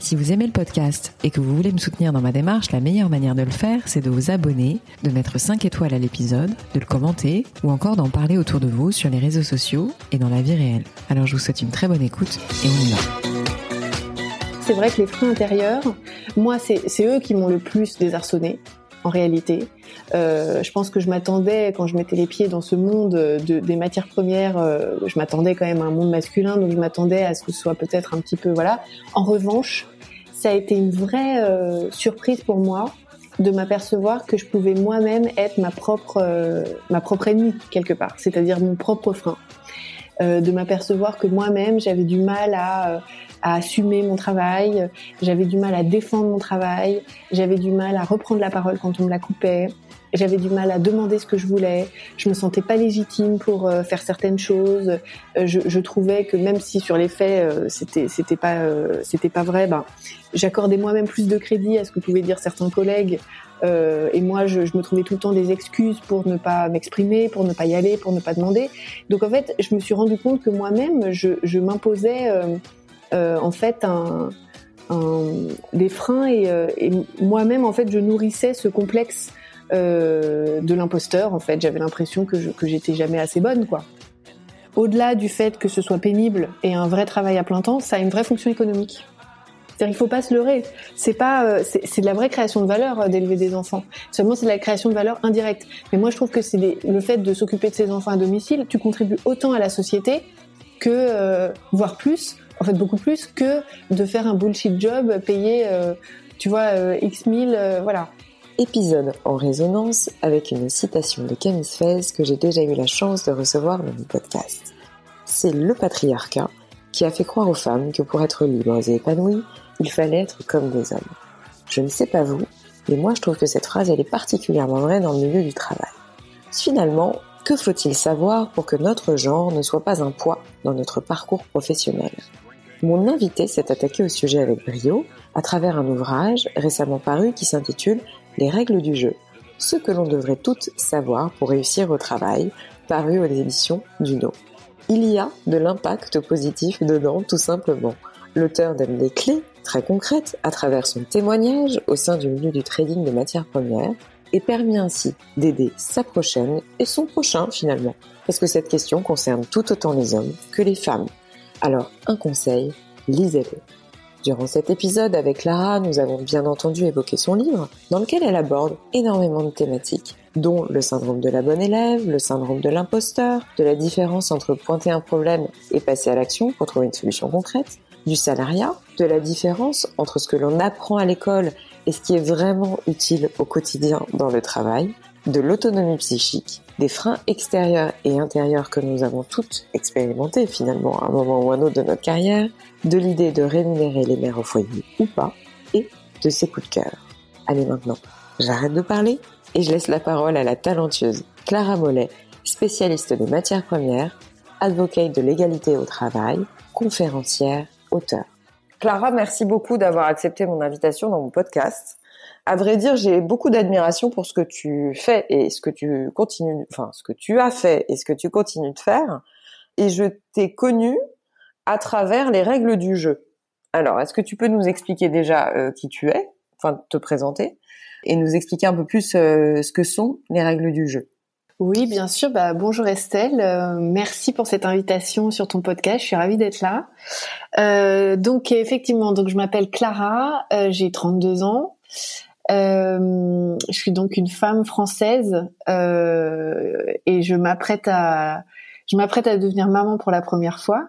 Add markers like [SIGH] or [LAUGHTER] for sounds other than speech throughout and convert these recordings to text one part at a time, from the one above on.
Si vous aimez le podcast et que vous voulez me soutenir dans ma démarche, la meilleure manière de le faire, c'est de vous abonner, de mettre 5 étoiles à l'épisode, de le commenter ou encore d'en parler autour de vous sur les réseaux sociaux et dans la vie réelle. Alors je vous souhaite une très bonne écoute et on y va. C'est vrai que les freins intérieurs, moi, c'est eux qui m'ont le plus désarçonné en réalité. Euh, je pense que je m'attendais, quand je mettais les pieds dans ce monde de, des matières premières, euh, je m'attendais quand même à un monde masculin, donc je m'attendais à ce que ce soit peut-être un petit peu voilà. En revanche, ça a été une vraie euh, surprise pour moi de m'apercevoir que je pouvais moi-même être ma propre euh, ma propre ennemie quelque part, c'est-à-dire mon propre frein. Euh, de m'apercevoir que moi-même j'avais du mal à à assumer mon travail, j'avais du mal à défendre mon travail, j'avais du mal à reprendre la parole quand on me la coupait, j'avais du mal à demander ce que je voulais, je me sentais pas légitime pour euh, faire certaines choses, euh, je, je, trouvais que même si sur les faits euh, c'était c'était pas c'était pas vrai, ben j'accordais moi-même plus de crédit à ce que pouvaient dire certains collègues et moi je, me trouvais tout le temps des excuses pour ne pas m'exprimer, pour ne pas y aller, pour ne pas demander. Donc en fait je me suis rendu compte que moi-même je, m'imposais euh, en fait des freins et, euh, moi-même en fait je nourrissais ce complexe euh, de l'imposteur en fait. J'avais l'impression que je, que j'étais jamais assez bonne au-delà du fait que ce soit pénible et un vrai travail à plein temps ça a une vraie fonction économique c'est-à-dire, il faut pas se leurrer. C'est pas, c'est de la vraie création de valeur d'élever des enfants. Seulement, c'est de la création de valeur indirecte. Mais moi, je trouve que c'est le fait de s'occuper de ses enfants à domicile. Tu contribues autant à la société que, euh, voire plus, en fait beaucoup plus que de faire un bullshit job payé, euh, tu vois, euh, X mille, euh, voilà. Épisode en résonance avec une citation de Camille Fez que j'ai déjà eu la chance de recevoir dans mon podcast. C'est le patriarcat qui a fait croire aux femmes que pour être libres et épanouies, il fallait être comme des hommes. Je ne sais pas vous, mais moi je trouve que cette phrase elle est particulièrement vraie dans le milieu du travail. Finalement, que faut-il savoir pour que notre genre ne soit pas un poids dans notre parcours professionnel? Mon invité s'est attaqué au sujet avec brio à travers un ouvrage récemment paru qui s'intitule Les règles du jeu, ce que l'on devrait toutes savoir pour réussir au travail, paru aux éditions Duno. Il y a de l'impact positif dedans tout simplement. L'auteur donne des clés très concrètes à travers son témoignage au sein du milieu du trading de matières premières et permet ainsi d'aider sa prochaine et son prochain finalement. Parce que cette question concerne tout autant les hommes que les femmes. Alors, un conseil, lisez-le. Durant cet épisode avec Lara, nous avons bien entendu évoqué son livre, dans lequel elle aborde énormément de thématiques, dont le syndrome de la bonne élève, le syndrome de l'imposteur, de la différence entre pointer un problème et passer à l'action pour trouver une solution concrète, du salariat, de la différence entre ce que l'on apprend à l'école et ce qui est vraiment utile au quotidien dans le travail, de l'autonomie psychique, des freins extérieurs et intérieurs que nous avons toutes expérimentés finalement à un moment ou un autre de notre carrière, de l'idée de rémunérer les mères au foyer ou pas, et de ses coups de cœur. Allez maintenant, j'arrête de parler et je laisse la parole à la talentueuse Clara Mollet, spécialiste des matières premières, advocate de l'égalité au travail, conférencière, auteur. Clara, merci beaucoup d'avoir accepté mon invitation dans mon podcast à vrai dire, j'ai beaucoup d'admiration pour ce que tu fais et ce que tu continues, enfin, ce que tu as fait et ce que tu continues de faire. Et je t'ai connu à travers les règles du jeu. Alors, est-ce que tu peux nous expliquer déjà euh, qui tu es, enfin, te présenter et nous expliquer un peu plus euh, ce que sont les règles du jeu? Oui, bien sûr. Bah, bonjour Estelle. Euh, merci pour cette invitation sur ton podcast. Je suis ravie d'être là. donc effectivement, donc je m'appelle Clara. j'ai 32 ans. Euh, je suis donc une femme française euh, et je m'apprête à je m'apprête à devenir maman pour la première fois.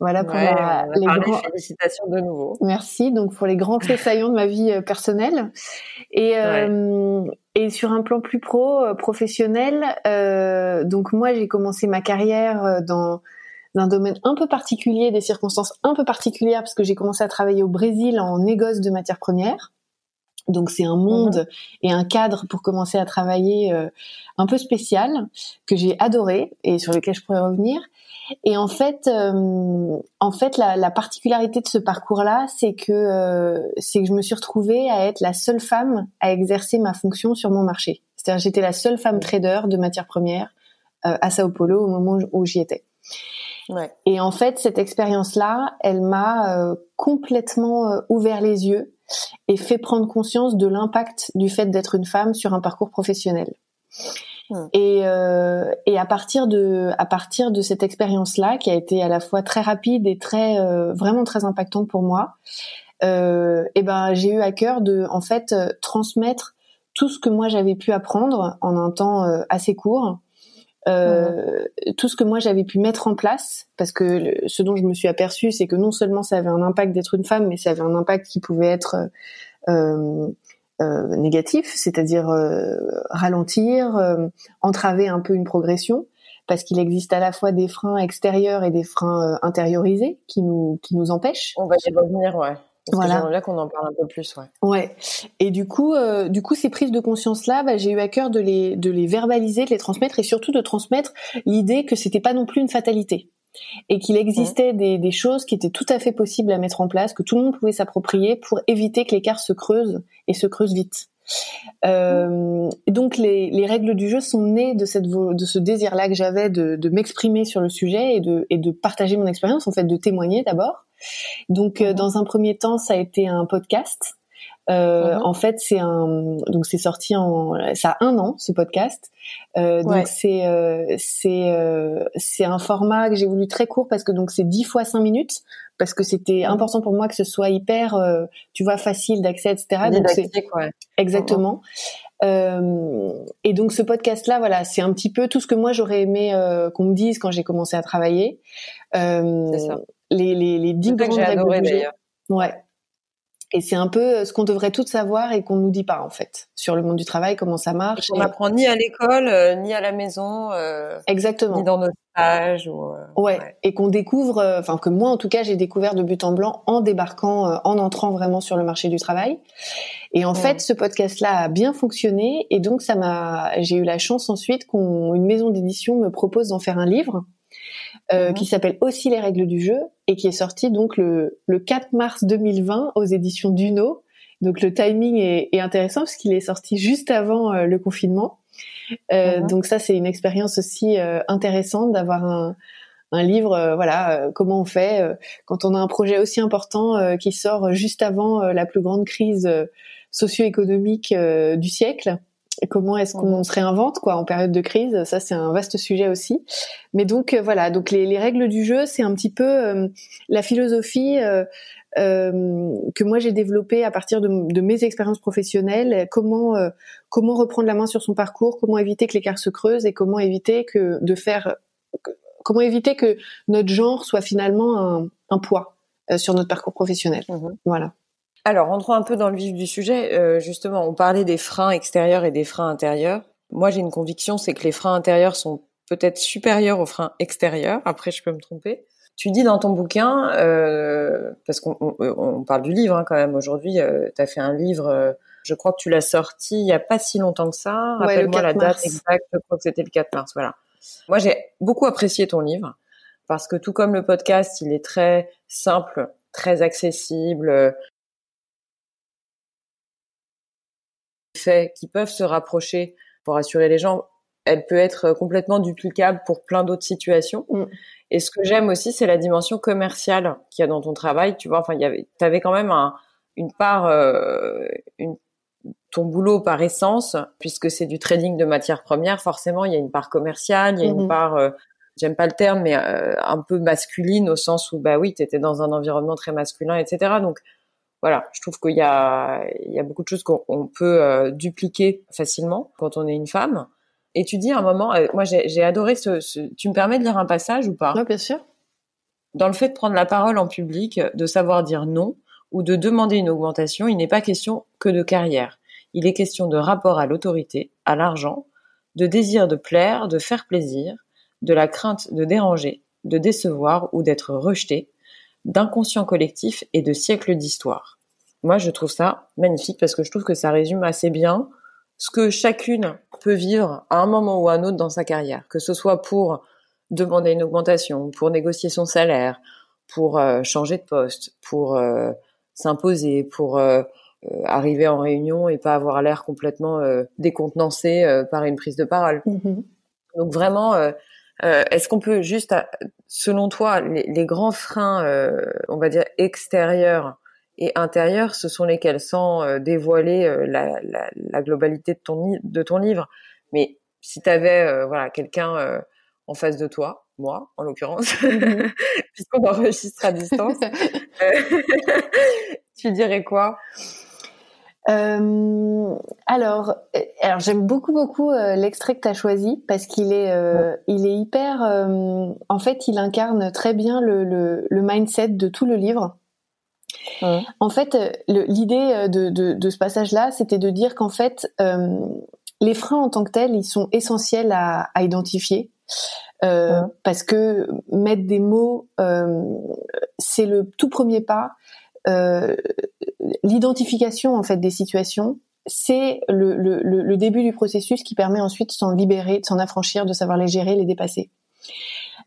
Voilà pour les grands... félicitations de nouveau. Merci. Donc pour les grands faits saillants de ma vie euh, personnelle et euh, et sur un plan plus pro euh, professionnel. Euh, donc moi j'ai commencé ma carrière dans d'un domaine un peu particulier, des circonstances un peu particulières parce que j'ai commencé à travailler au Brésil en négoce de matières premières. Donc c'est un monde mhm. et un cadre pour commencer à travailler euh, un peu spécial que j'ai adoré et sur lequel je pourrais revenir. Et en fait, euh, en fait, la, la, particularité de ce parcours-là, c'est que euh, c'est que je me suis retrouvée à être la seule femme à exercer ma fonction sur mon marché. C'est-à-dire, j'étais la seule femme trader de matières premières à Sao Paulo au moment où j'y étais. Ouais. Et en fait, cette expérience-là, elle m'a complètement ouvert les yeux et fait prendre conscience de l'impact du fait d'être une femme sur un parcours professionnel. Hmm. Et, euh, et à partir de à partir de cette expérience là qui a été à la fois très rapide et très euh, vraiment très impactante pour moi, euh, et ben j'ai eu à cœur de en fait euh, transmettre tout ce que moi j'avais pu apprendre en un temps euh, assez court euh, tout ce que moi j'avais pu mettre en place, parce que ce dont je me suis aperçue, c'est que non seulement ça avait un impact d'être une femme, mais ça avait un impact qui pouvait être euh, euh, négatif, c'est-à-dire euh, ralentir, euh, entraver un peu une progression, parce qu'il existe à la fois des freins extérieurs et des freins intériorisés qui nous qui nous empêchent. On va y revenir, ouais voilà. là qu'on en parle un peu plus, ouais. Ouais. Et du coup, euh, du coup, ces prises de conscience là, bah, j'ai eu à cœur de les de les verbaliser, de les transmettre et surtout de transmettre l'idée que c'était pas non plus une fatalité et qu'il existait mmh. des, des choses qui étaient tout à fait possibles à mettre en place, que tout le monde pouvait s'approprier pour éviter que l'écart se creuse et se creuse vite. Euh, donc les, les, règles du jeu sont nées de cette de ce désir-là que j'avais de, de m'exprimer sur le sujet et de, et de partager mon expérience, en fait, de témoigner d'abord. Donc, euh, mhm. dans un premier temps, ça a été un podcast. Euh, mhm. En fait, c'est un donc c'est sorti en ça a un an ce podcast. Euh, donc c'est euh, c'est euh, c'est un format que j'ai voulu très court parce que donc c'est 10 fois 5 minutes parce que c'était mhm. important pour moi que ce soit hyper tu vois facile d'accès etc. Donc c'est exactement. et donc ce podcast là voilà c'est un petit peu tout ce que moi j'aurais aimé qu'on me dise quand j'ai commencé à travailler. c'est ça les, les, les dix grandes règles. Ouais. Et c'est un peu euh, ce qu'on devrait toutes savoir et qu'on nous dit pas en fait sur le monde du travail, comment ça marche. On n'apprend ni à l'école, euh, ni à la maison. Euh, Exactement. Ni dans nos stages. Ou, ouais. Et qu'on découvre, enfin que moi en tout cas j'ai découvert de but en blanc en débarquant, en entrant vraiment sur le marché du travail. Et en fait, ce podcast-là a bien fonctionné et donc ça m'a, j'ai eu la chance ensuite qu'une maison d'édition me propose d'en faire un livre euh, mhm. qui s'appelle aussi les règles du jeu et qui est sorti donc le, le 4 mars 2020 aux éditions Duno. Donc le timing est, est intéressant parce qu'il est sorti juste avant euh, le confinement. Euh, mhm. Donc ça c'est une expérience aussi euh, intéressante d'avoir un, un livre, voilà, comment on fait quand on a un projet aussi important qui sort juste avant la plus grande crise socio-économique du siècle comment est-ce qu'on se réinvente quoi en période de crise ça c'est un vaste sujet aussi. Mais donc euh, voilà donc les, les, règles du jeu c'est un petit peu euh, la philosophie euh, que moi j'ai développée à partir de, de mes expériences professionnelles comment comment reprendre la main sur son parcours comment éviter que l'écart se creuse et comment éviter que de faire comment éviter que notre genre soit finalement un, un poids sur notre parcours professionnel. Mmh voilà alors, rentrons un peu dans le vif du sujet. Euh, justement, on parlait des freins extérieurs et des freins intérieurs. Moi, j'ai une conviction, c'est que les freins intérieurs sont peut-être supérieurs aux freins extérieurs. Après, je peux me tromper. Tu dis dans ton bouquin, euh, parce qu'on on, parle du livre hein, quand même aujourd'hui, euh, tu as fait un livre, euh, je crois que tu l'as sorti il y a pas si longtemps que ça. Rappelle-moi la date exacte, je crois que c'était le 4 mars. Voilà. Moi, j'ai beaucoup apprécié ton livre parce que tout comme le podcast, il est très simple, très accessible faits qui peuvent se rapprocher pour assurer les gens, elle peut être complètement duplicable pour plein d'autres situations. Mm. Et ce que j'aime aussi, c'est la dimension commerciale qu'il y a dans ton travail. Tu vois, enfin, avait, avais quand même un, une part, euh, une, ton boulot par essence, puisque c'est du trading de matières premières, forcément, il y a une part commerciale, il y a une mm-hmm. part, euh, j'aime pas le terme, mais euh, un peu masculine au sens où, bah oui, tu étais dans un environnement très masculin, etc. Donc, voilà, je trouve qu'il y a, il y a beaucoup de choses qu'on peut euh, dupliquer facilement quand on est une femme. Et tu dis à un moment, euh, moi j'ai adoré ce, ce, Tu me permets de lire un passage ou pas? Oui, bien sûr. Dans le fait de prendre la parole en public, de savoir dire non ou de demander une augmentation, il n'est pas question que de carrière. Il est question de rapport à l'autorité, à l'argent, de désir de plaire, de faire plaisir, de la crainte de déranger, de décevoir ou d'être rejeté, d'inconscient collectif et de siècles d'histoire. moi, je trouve ça magnifique parce que je trouve que ça résume assez bien ce que chacune peut vivre à un moment ou à un autre dans sa carrière, que ce soit pour demander une augmentation, pour négocier son salaire, pour euh, changer de poste, pour euh, s'imposer, pour euh, arriver en réunion et pas avoir l'air complètement décontenancé par une prise de parole. Mm-hmm. Donc vraiment, est-ce qu'on peut juste, selon toi, les, grands freins, on va dire extérieurs et intérieurs, ce sont lesquels, sans dévoiler la, la, la, globalité de ton, de ton livre, mais si tu avais voilà quelqu'un en face de toi, moi en l'occurrence, mhm. [LAUGHS] puisqu'on enregistre à distance, [LAUGHS] euh, [LAUGHS] tu dirais quoi? Euh, alors, euh, alors j'aime beaucoup beaucoup l'extrait que tu as choisi parce qu'il est il est hyper en fait il incarne très bien le, le, mindset de tout le livre. En fait, l'idée de, de, de, ce passage-là, c'était de dire qu'en fait, les freins en tant que tels, ils sont essentiels à, à identifier. Euh, parce que mettre des mots, euh, c'est le tout premier pas. Euh, l'identification en fait des situations, c'est le, le, le, début du processus qui permet ensuite de s'en libérer, de s'en affranchir, de savoir les gérer, les dépasser.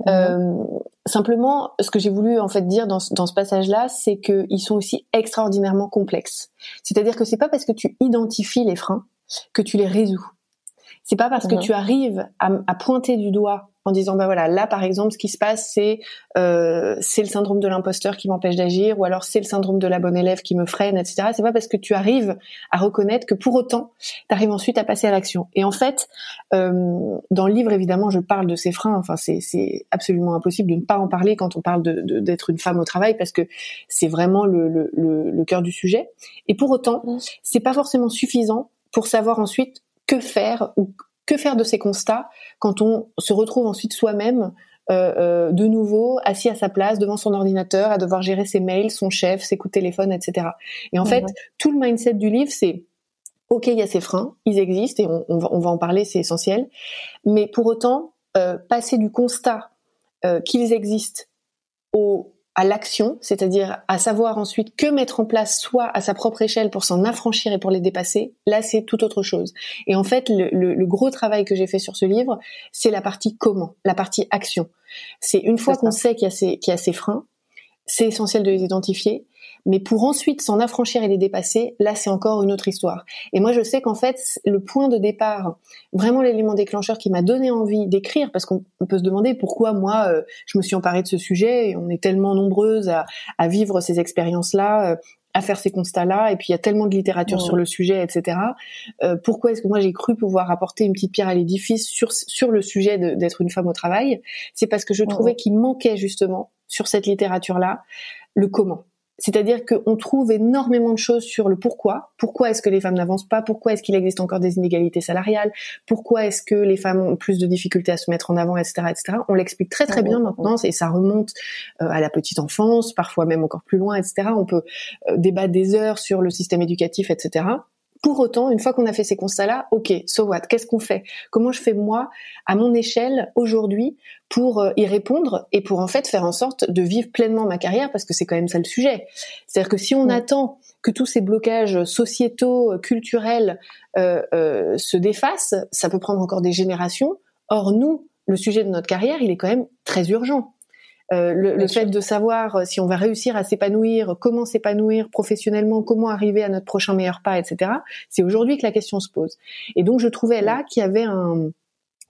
Euh, simplement, ce que j'ai voulu en fait dire dans, dans ce passage-là, c'est qu'ils sont aussi extraordinairement complexes. C'est-à-dire que c'est pas parce que tu identifies les freins que tu les résous. C'est pas parce que mhm. tu arrives à, à, pointer du doigt en disant bah voilà là par exemple ce qui se passe c'est euh, c'est le syndrome de l'imposteur qui m'empêche d'agir ou alors c'est le syndrome de la bonne élève qui me freine etc c'est pas parce que tu arrives à reconnaître que pour autant tu arrives ensuite à passer à l'action. Et en fait euh, dans le livre évidemment je parle de ces freins. Enfin c'est c'est absolument impossible de ne pas en parler quand on parle de d'être une femme au travail parce que c'est vraiment le, le, le, le cœur du sujet. Et pour autant mmh. c'est pas forcément suffisant pour savoir ensuite que faire ou que faire de ces constats quand on se retrouve ensuite soi-même euh, euh, de nouveau assis à sa place devant son ordinateur à devoir gérer ses mails, son chef, ses coups de téléphone, etc. Et en fait, tout le mindset du livre, c'est ok, il y a ces freins, ils existent et on, va, on va, en parler, c'est essentiel. Mais pour autant, euh, passer du constat euh, qu'ils existent au à l'action, c'est-à-dire à savoir ensuite que mettre en place soit à sa propre échelle pour s'en affranchir et pour les dépasser, là c'est tout autre chose. Et en fait, le, le gros travail que j'ai fait sur ce livre, c'est la partie comment, la partie action. C'est une fois qu'on sait qu'il y, a ces, qu'il y a ces freins, c'est essentiel de les identifier mais pour ensuite s'en affranchir et les dépasser, là c'est encore une autre histoire. Et moi je sais qu'en fait le point de départ, vraiment l'élément déclencheur qui m'a donné envie d'écrire, parce qu'on peut se demander pourquoi moi euh, je me suis emparée de ce sujet, et on est tellement nombreuses à, à vivre ces expériences-là. Euh, à faire ces constats-là, et puis il y a tellement de littérature sur le sujet, etc. Euh, pourquoi est-ce que moi j'ai cru pouvoir apporter une petite pierre à l'édifice sur sur le sujet d'être une femme au travail? C'est parce que je trouvais qu'il manquait justement sur cette littérature-là le comment. C'est-à-dire qu'on trouve énormément de choses sur le pourquoi. Pourquoi est-ce que les femmes n'avancent pas? Pourquoi est-ce qu'il existe encore des inégalités salariales? Pourquoi est-ce que les femmes ont plus de difficultés à se mettre en avant, etc., etc. On l'explique très très bien maintenant et ça remonte euh, à la petite enfance, parfois même encore plus loin, etc. On peut euh, débattre des heures sur le système éducatif, etc. Pour autant, une fois qu'on a fait ces constats-là, ok, so what Qu'est-ce qu'on fait? Comment je fais moi, à mon échelle, aujourd'hui, pour euh, y répondre et pour en fait faire en sorte de vivre pleinement ma carrière? Parce que c'est quand même ça le sujet. C'est-à-dire que si on attend que tous ces blocages sociétaux, culturels euh, euh, se défassent, ça peut prendre encore des générations. Or, nous, le sujet de notre carrière, il est quand même très urgent. Euh, le, fait de savoir euh, si on va réussir à s'épanouir, comment s'épanouir professionnellement, comment arriver à notre prochain meilleur pas, etc. C'est aujourd'hui que la question se pose. Et donc je trouvais là qu'il y avait un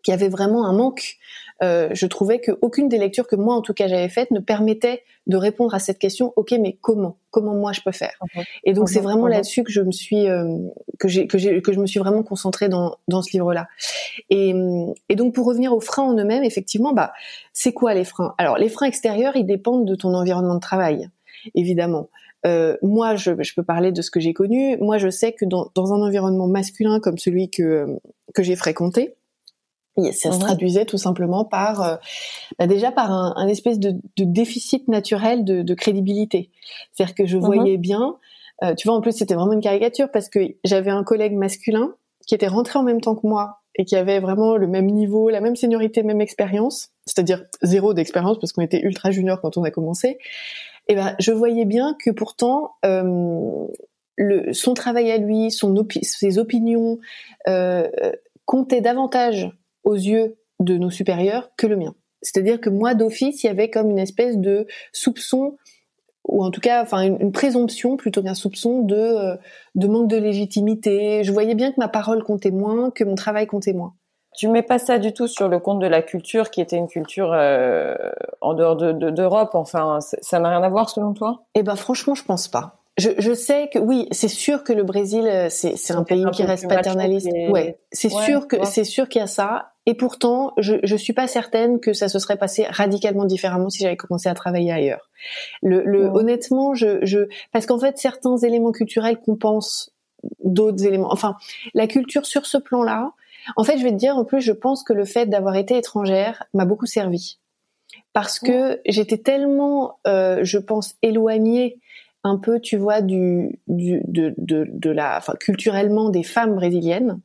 qu'il y avait vraiment un manque euh, je trouvais qu'aucune des lectures que moi en tout cas j'avais faites ne permettait de répondre à cette question. Ok, mais comment? Comment moi je peux faire? Et donc c'est vraiment là-dessus que je me suis euh, que j'ai que j'ai que je me suis vraiment concentrée dans dans ce livre-là. Et, et donc pour revenir aux freins en eux-mêmes, effectivement, bah c'est quoi les freins? Alors les freins extérieurs, ils dépendent de ton environnement de travail, évidemment. Euh, moi, je, je, peux parler de ce que j'ai connu. Moi, je sais que dans, dans un environnement masculin comme celui que que j'ai fréquenté, ça se traduisait tout simplement par euh, bah déjà par un, un espèce de, de, déficit naturel de, de crédibilité. C'est-à-dire que je voyais bien, euh, tu vois, en plus c'était vraiment une caricature parce que j'avais un collègue masculin qui était rentré en même temps que moi et qui avait vraiment le même niveau, la même seniorité, même expérience, c'est-à-dire zéro d'expérience parce qu'on était ultra junior quand on a commencé. Et ben, je voyais bien que pourtant, euh, le, son travail à lui, son ses opinions euh, comptaient davantage aux yeux de nos supérieurs que le mien. C'est-à-dire que moi, d'office, il y avait comme une espèce de soupçon ou en tout cas, enfin une, présomption plutôt qu'un soupçon de euh, de manque de légitimité. Je voyais bien que ma parole comptait moins, que mon travail comptait moins. Tu mets pas ça du tout sur le compte de la culture, qui était une culture euh, en dehors de d'Europe. enfin, ça n'a rien à voir selon toi? Eh ben, franchement, je pense pas. Je, je, sais que oui, c'est sûr que le Brésil, euh, c'est un pays qui reste paternaliste. Ouais, c'est sûr que c'est sûr qu'il y a ça. Et pourtant, je je suis pas certaine que ça se serait passé radicalement différemment si j'avais commencé à travailler ailleurs. Le, le honnêtement, je je parce qu'en fait certains éléments culturels compensent d'autres éléments. Enfin, la culture sur ce plan-là. En fait, je vais te dire en plus, je pense que le fait d'avoir été étrangère m'a beaucoup servi parce que j'étais tellement, euh, je pense, éloignée un peu, tu vois, du, du de, de, de la, enfin, culturellement des femmes brésiliennes,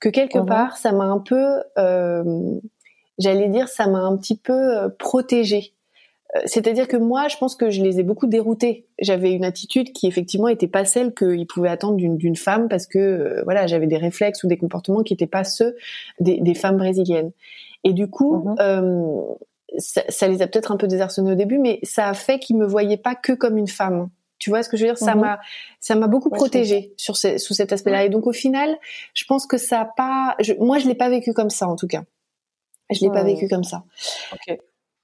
que quelque mhm. part, ça m'a un peu, euh, j'allais dire, ça m'a un petit peu euh, protégée. Euh, c'est-à-dire que moi, je pense que je les ai beaucoup déroutés. J'avais une attitude qui effectivement était pas celle qu'ils pouvaient attendre d'une femme parce que euh, voilà, j'avais des réflexes ou des comportements qui n'étaient pas ceux des, des, femmes brésiliennes. Et du coup, mhm. euh, ça, ça, les a peut-être un peu désarçonnés au début, mais ça a fait qu'ils me voyaient pas que comme une femme. Tu vois ce que je veux dire? Ça mhm. m'a ça m'a beaucoup protégée sur sous cet aspect-là. Et donc au final, je pense que ça a pas. Je, moi, je l'ai pas vécu comme ça en tout cas. Je l'ai pas vécu comme ça.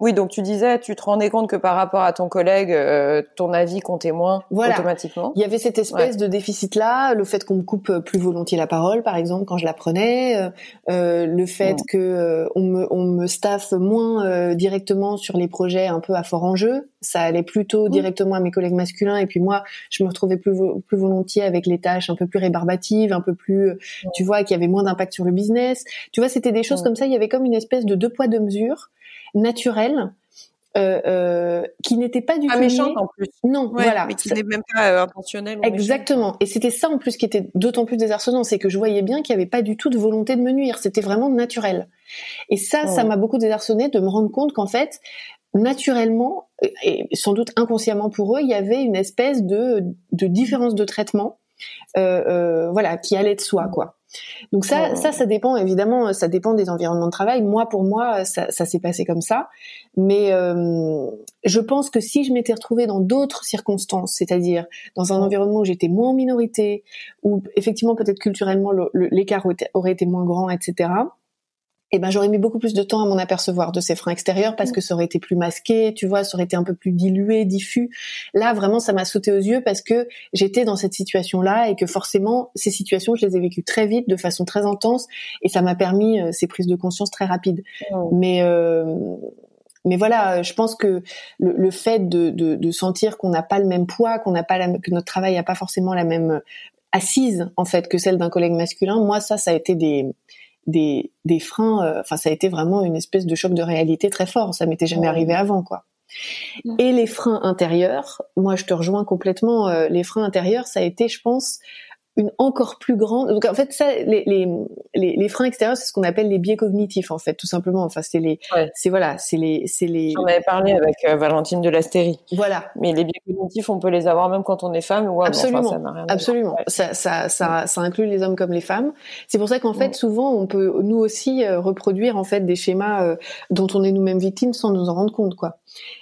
Oui, donc tu disais, tu te rendais compte que par rapport à ton collègue, euh, ton avis comptait moins automatiquement? Il y avait cette espèce de déficit-là, le fait qu'on me coupe plus volontiers la parole, par exemple, quand je la prenais, euh, euh le fait qu'on que euh, on me on me staffe moins directement sur les projets un peu à fort enjeu. Ça allait plutôt directement à mes collègues masculins, et puis moi, je me retrouvais plus plus volontiers avec les tâches un peu plus rébarbatives, un peu plus, tu vois, qui avaient moins d'impact sur le business. Tu vois, c'était des choses comme ça. Il y avait comme une espèce de deux poids deux mesures naturelle. Euh, euh, qui n'était pas du pas méchante en plus. Non, voilà. Mais qui n'est même pas euh, intentionnelle. Exactement. Et c'était ça en plus qui était d'autant plus désarçonnant, c'est que je voyais bien qu'il n'y avait pas du tout de volonté de me nuire. C'était vraiment naturel. Et ça, ça m'a beaucoup désarçonné de me rendre compte qu'en fait, naturellement et sans doute inconsciemment pour eux, il y avait une espèce de, de différence de traitement, voilà, qui allait de soi, quoi. Donc ça, ça, ça dépend évidemment, ça dépend des environnements de travail. Moi, pour moi, ça, ça s'est passé comme ça. Mais euh, je pense que si je m'étais retrouvée dans d'autres circonstances, c'est-à-dire dans un environnement où j'étais moins en minorité, où effectivement peut-être culturellement l'écart aurait été moins grand, etc eh ben j'aurais mis beaucoup plus de temps à m'en apercevoir de ces freins extérieurs parce que ça aurait été plus masqué, tu vois, ça aurait été un peu plus dilué, diffus. Là, vraiment, ça m'a sauté aux yeux parce que j'étais dans cette situation-là et que forcément, ces situations, je les ai vécues très vite, de façon très intense, et ça m'a permis euh, ces prises de conscience très rapides. Mais euh, mais voilà, je pense que le, fait de, de, de sentir qu'on n'a pas le même poids, qu'on n'a pas la, que notre travail n'a pas forcément la même assise en fait que celle d'un collègue masculin, moi ça, ça a été des des, des freins. Euh, enfin, ça a été vraiment une espèce de choc de réalité très fort. Ça m'était jamais arrivé avant, quoi. Et les freins intérieurs, moi je te rejoins complètement. Euh, les freins intérieurs, ça a été, je pense, une encore plus grande. Donc en fait, ça, les, les, les, les freins extérieurs, c'est ce qu'on appelle les biais cognitifs, en fait, tout simplement. Enfin, c'est les, c'est voilà, c'est les, c'est les. J'en avais parlé avec euh, Valentine de l'Astérie. Voilà. Mais les biais cognitifs, on peut les avoir même quand on est femme ou absolument, ça n'a rien absolument. Ça, ça, ça, ça, inclut les hommes comme les femmes. C'est pour ça qu'en fait, souvent, on peut nous aussi euh, reproduire en fait des schémas euh, dont on est nous-mêmes victimes sans nous en rendre compte, quoi.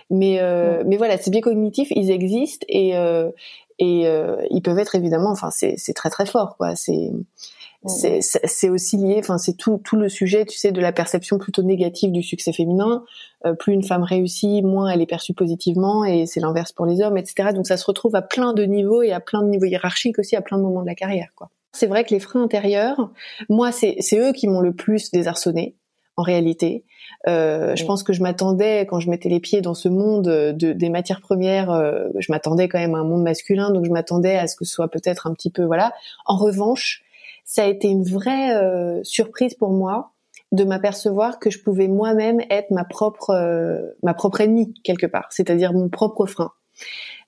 Mais mais voilà, ces biais cognitifs, ils existent et et euh, ils peuvent être évidemment enfin c'est très très fort quoi. C'est c'est aussi lié enfin c'est tout tout le sujet tu sais de la perception plutôt négative du succès féminin. Euh, plus une femme réussit moins elle est perçue positivement et c'est l'inverse pour les hommes etc donc ça se retrouve à plein de niveaux et à plein de niveaux hiérarchiques aussi à plein de moments de la carrière quoi. C'est vrai que les freins intérieurs moi c'est c'est eux qui m'ont le plus désarçonné en réalité. Euh, Je pense que je m'attendais quand je mettais les pieds dans ce monde de, des matières premières, euh, je m'attendais quand même à un monde masculin, donc je m'attendais à ce que ce soit peut-être un petit peu voilà. En revanche, ça a été une vraie euh, surprise pour moi de m'apercevoir que je pouvais moi-même être ma propre euh, ma propre ennemie quelque part, c'est-à-dire mon propre frein.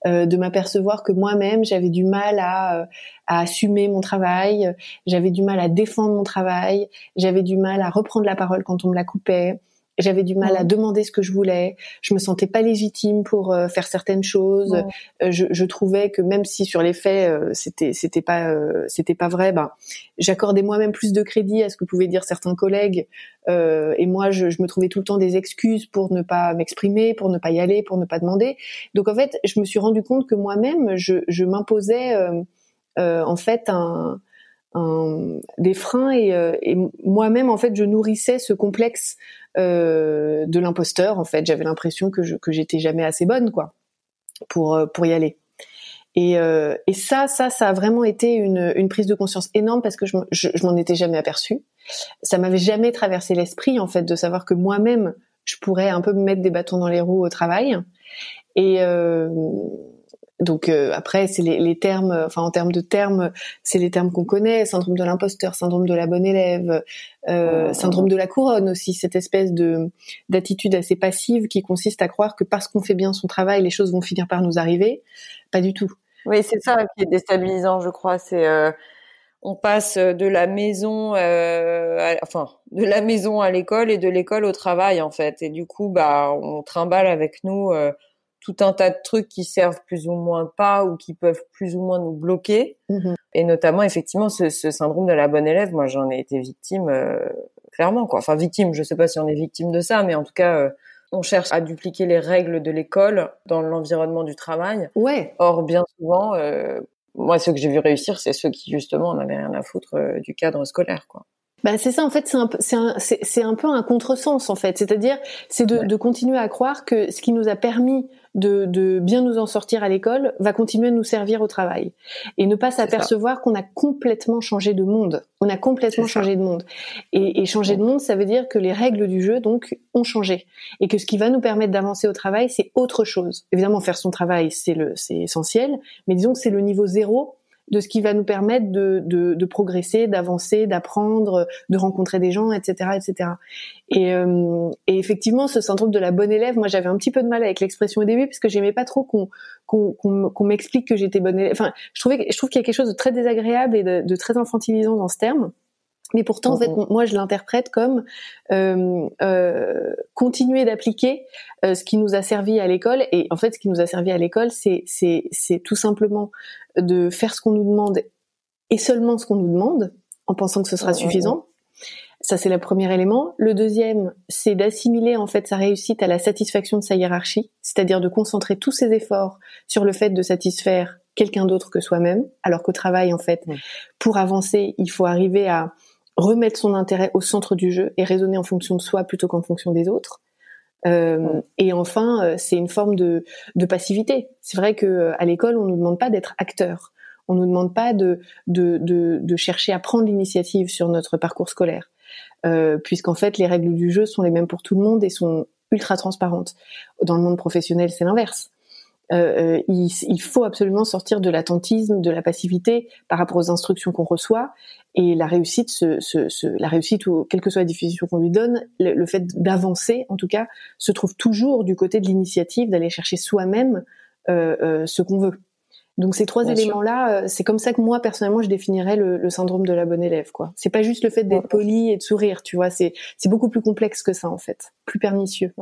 Euh, de m'apercevoir que moi-même j'avais du mal euh, à assumer mon travail, j'avais du mal à défendre mon travail, j'avais du mal à reprendre la parole quand on me la coupait. J'avais du mal à demander ce que je voulais, je me sentais pas légitime pour euh, faire certaines choses. Euh, je, je, trouvais que même si sur les faits euh, c'était c'était pas c'était pas vrai, ben j'accordais moi-même plus de crédit à ce que pouvaient dire certains collègues et moi je, je, me trouvais tout le temps des excuses pour ne pas m'exprimer, pour ne pas y aller, pour ne pas demander. Donc en fait, je me suis rendu compte que moi-même je, je m'imposais en fait un des freins et, et moi-même en fait je nourrissais ce complexe euh, de l'imposteur. En fait, j'avais l'impression que je, que j'étais jamais assez bonne, quoi, pour euh, pour y aller. Et, euh, et ça, ça, ça a vraiment été une, une prise de conscience énorme parce que je, je, m'en étais jamais aperçue. Ça m'avait jamais traversé l'esprit, en fait, de savoir que moi-même, je pourrais un peu me mettre des bâtons dans les roues au travail. Et, euh, donc euh, après, c'est les, les, termes, enfin en termes de termes, c'est les termes qu'on connaît syndrome de l'imposteur, syndrome de la bonne élève, euh, syndrome de la couronne aussi, cette espèce de d'attitude assez passive qui consiste à croire que parce qu'on fait bien son travail, les choses vont finir par nous arriver. Pas du tout. Oui, c'est ça qui est déstabilisant, je crois. C'est euh, on passe de la maison, euh, enfin de la maison à l'école et de l'école au travail en fait. Et du coup, bah, on trimballe avec nous euh, tout un tas de trucs qui servent plus ou moins pas ou qui peuvent plus ou moins nous bloquer. Mhm. Et notamment, effectivement, ce, ce, syndrome de la bonne élève, moi j'en ai été victime euh, clairement. Quoi. Enfin, victime, je sais pas si on est victime de ça, mais en tout cas, euh, on cherche à dupliquer les règles de l'école dans l'environnement du travail. Ouais. Or, bien souvent, euh, moi, ceux que j'ai vu réussir, c'est ceux qui justement n'avaient rien à foutre du cadre scolaire. quoi. Bah c'est ça en fait c'est un c'est un c'est un peu un contresens en fait c'est-à-dire c'est de, de continuer à croire que ce qui nous a permis de, de bien nous en sortir à l'école va continuer à nous servir au travail. Et ne pas s'apercevoir qu'on a complètement changé de monde. On a complètement changé de monde. Et, et changer de monde ça veut dire que les règles du jeu donc ont changé. Et que ce qui va nous permettre d'avancer au travail c'est autre chose. Évidemment faire son travail c'est le c'est essentiel. Mais disons que c'est le niveau zéro de ce qui va nous permettre de, de, de progresser, d'avancer, d'apprendre, de rencontrer des gens, etc., etc. Et, euh, et, effectivement, ce syndrome de la bonne élève, moi j'avais un petit peu de mal avec l'expression au début parce que j'aimais pas trop qu'on qu'on m'explique que j'étais bonne élève. Enfin, je trouvais, je trouve qu'il y a quelque chose de très désagréable et de, de très infantilisant dans ce terme. Mais pourtant, en fait, moi, je l'interprète comme euh, euh, continuer d'appliquer euh, ce qui nous a servi à l'école. Et en fait, ce qui nous a servi à l'école, c'est c'est tout simplement de faire ce qu'on nous demande et seulement ce qu'on nous demande, en pensant que ce sera suffisant. Ça, c'est le premier élément. Le deuxième, c'est d'assimiler en fait sa réussite à la satisfaction de sa hiérarchie, c'est-à-dire de concentrer tous ses efforts sur le fait de satisfaire quelqu'un d'autre que soi-même, alors qu'au travail, en fait, pour avancer, il faut arriver à remettre son intérêt au centre du jeu et raisonner en fonction de soi plutôt qu'en fonction des autres. Euh, et enfin, euh, c'est une forme de, de passivité. C'est vrai que euh, à l'école, on nous demande pas d'être acteur. On nous demande pas de, de, de, de chercher à prendre l'initiative sur notre parcours scolaire, euh, puisqu'en fait, les règles du jeu sont les mêmes pour tout le monde et sont ultra transparentes. Dans le monde professionnel, c'est l'inverse. Euh, euh, il, il, faut absolument sortir de l'attentisme, de la passivité par rapport aux instructions qu'on reçoit. Et la réussite, ce, ce, ce, la réussite ou quelle que soit la définition qu'on lui donne, le, fait d'avancer, en tout cas, se trouve toujours du côté de l'initiative d'aller chercher soi-même euh, euh, ce qu'on veut. Donc ces trois éléments-là, euh, c'est comme ça que moi personnellement je définirais le, le, syndrome de la bonne élève. quoi. C'est pas juste le fait d'être poli et de sourire, tu vois. C'est c'est beaucoup plus complexe que ça en fait, plus pernicieux.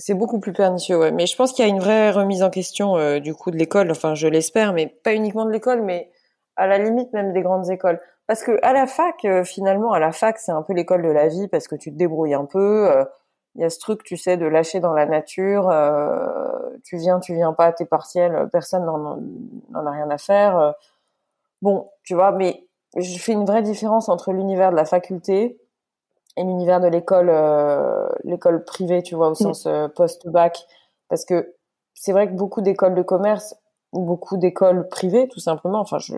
C'est beaucoup plus pernicieux, ouais. Mais je pense qu'il y a une vraie remise en question euh, du coup de l'école. Enfin, je l'espère, mais pas uniquement de l'école, mais à la limite même des grandes écoles. Parce que à la fac, euh, finalement, à la fac, c'est un peu l'école de la vie parce que tu te débrouilles un peu. Euh, il y a ce truc, tu sais, de lâcher dans la nature. tu viens, tu viens pas, t'es partiel, personne n'en a rien à faire. bon, tu vois, mais je fais une vraie différence entre l'univers de la faculté et l'univers de l'école euh, l'école privée tu vois au mm. sens euh, post-bac. Parce que c'est vrai que beaucoup d'écoles de commerce ou beaucoup d'écoles privées tout simplement enfin je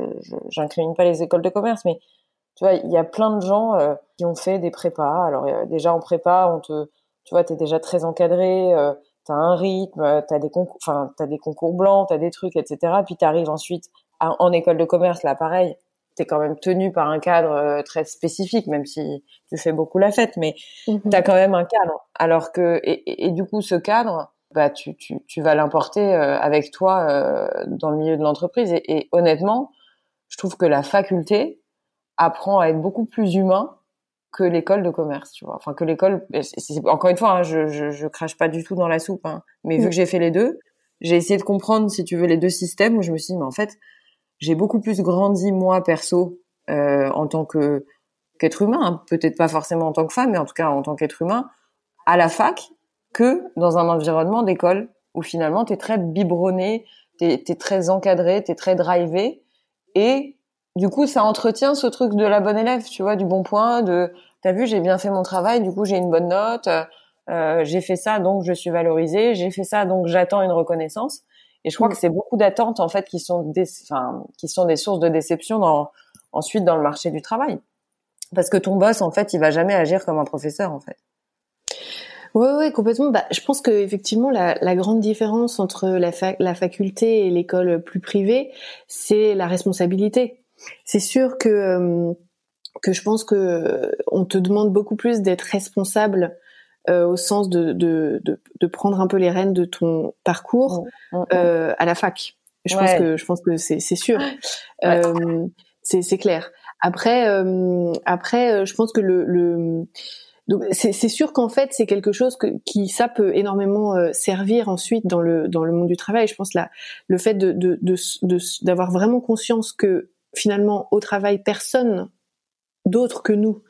j'incrimine pas les écoles de commerce mais tu vois il y a plein de gens euh, qui ont fait des prépas. Alors déjà en prépa on te tu vois tu es déjà très encadré tu as un rythme tu as des concours enfin tu des concours blancs tu as des trucs etc puis tu arrives ensuite en école de commerce là pareil t'es quand même tenu par un cadre euh, très spécifique, même si tu fais beaucoup la fête, mais mhm. tu as quand même un cadre. Alors que et, du coup, ce cadre, bah tu tu, tu vas l'importer euh, avec toi euh, dans le milieu de l'entreprise. Et, et, honnêtement, je trouve que la faculté apprend à être beaucoup plus humain que l'école de commerce, tu vois. Enfin, que l'école. Encore une fois, hein, je, je, je, crache pas du tout dans la soupe, hein, mais vu mm. que j'ai fait les deux, j'ai essayé de comprendre, si tu veux, les deux systèmes où je me suis dit, mais en fait, j'ai beaucoup plus grandi moi perso euh, en tant que qu'être humain, hein. peut-être pas forcément en tant que femme, mais en tout cas en tant qu'être humain, à la fac, que dans un environnement d'école où finalement tu es très biberonné, tu es, très encadré, tu es très drivé, et du coup ça entretient ce truc de la bonne élève, tu vois, du bon point, de t'as vu j'ai bien fait mon travail, du coup j'ai une bonne note, euh, j'ai fait ça donc je suis valorisée, j'ai fait ça donc j'attends une reconnaissance. Et je crois mm. que c'est beaucoup d'attentes en fait qui sont des, enfin, qui sont des sources de déception dans, ensuite dans le marché du travail. Parce que ton boss en fait, il va jamais agir comme un professeur en fait. Oui, ouais, complètement. Bah, je pense que effectivement, la, la grande différence entre la, la faculté et l'école plus privée, c'est la responsabilité. C'est sûr que euh, que je pense que on te demande beaucoup plus d'être responsable euh, au sens de, de, de, de, prendre un peu les rênes de ton parcours mmh, mmh, à la fac. Je pense que je pense que c'est c'est sûr, euh, c'est c'est clair. Après euh, après, je pense que le, le c'est sûr qu'en fait c'est quelque chose que, qui ça peut énormément servir ensuite dans le dans le monde du travail. Je pense là le fait de d'avoir de, de, vraiment conscience que finalement au travail personne d'autre que nous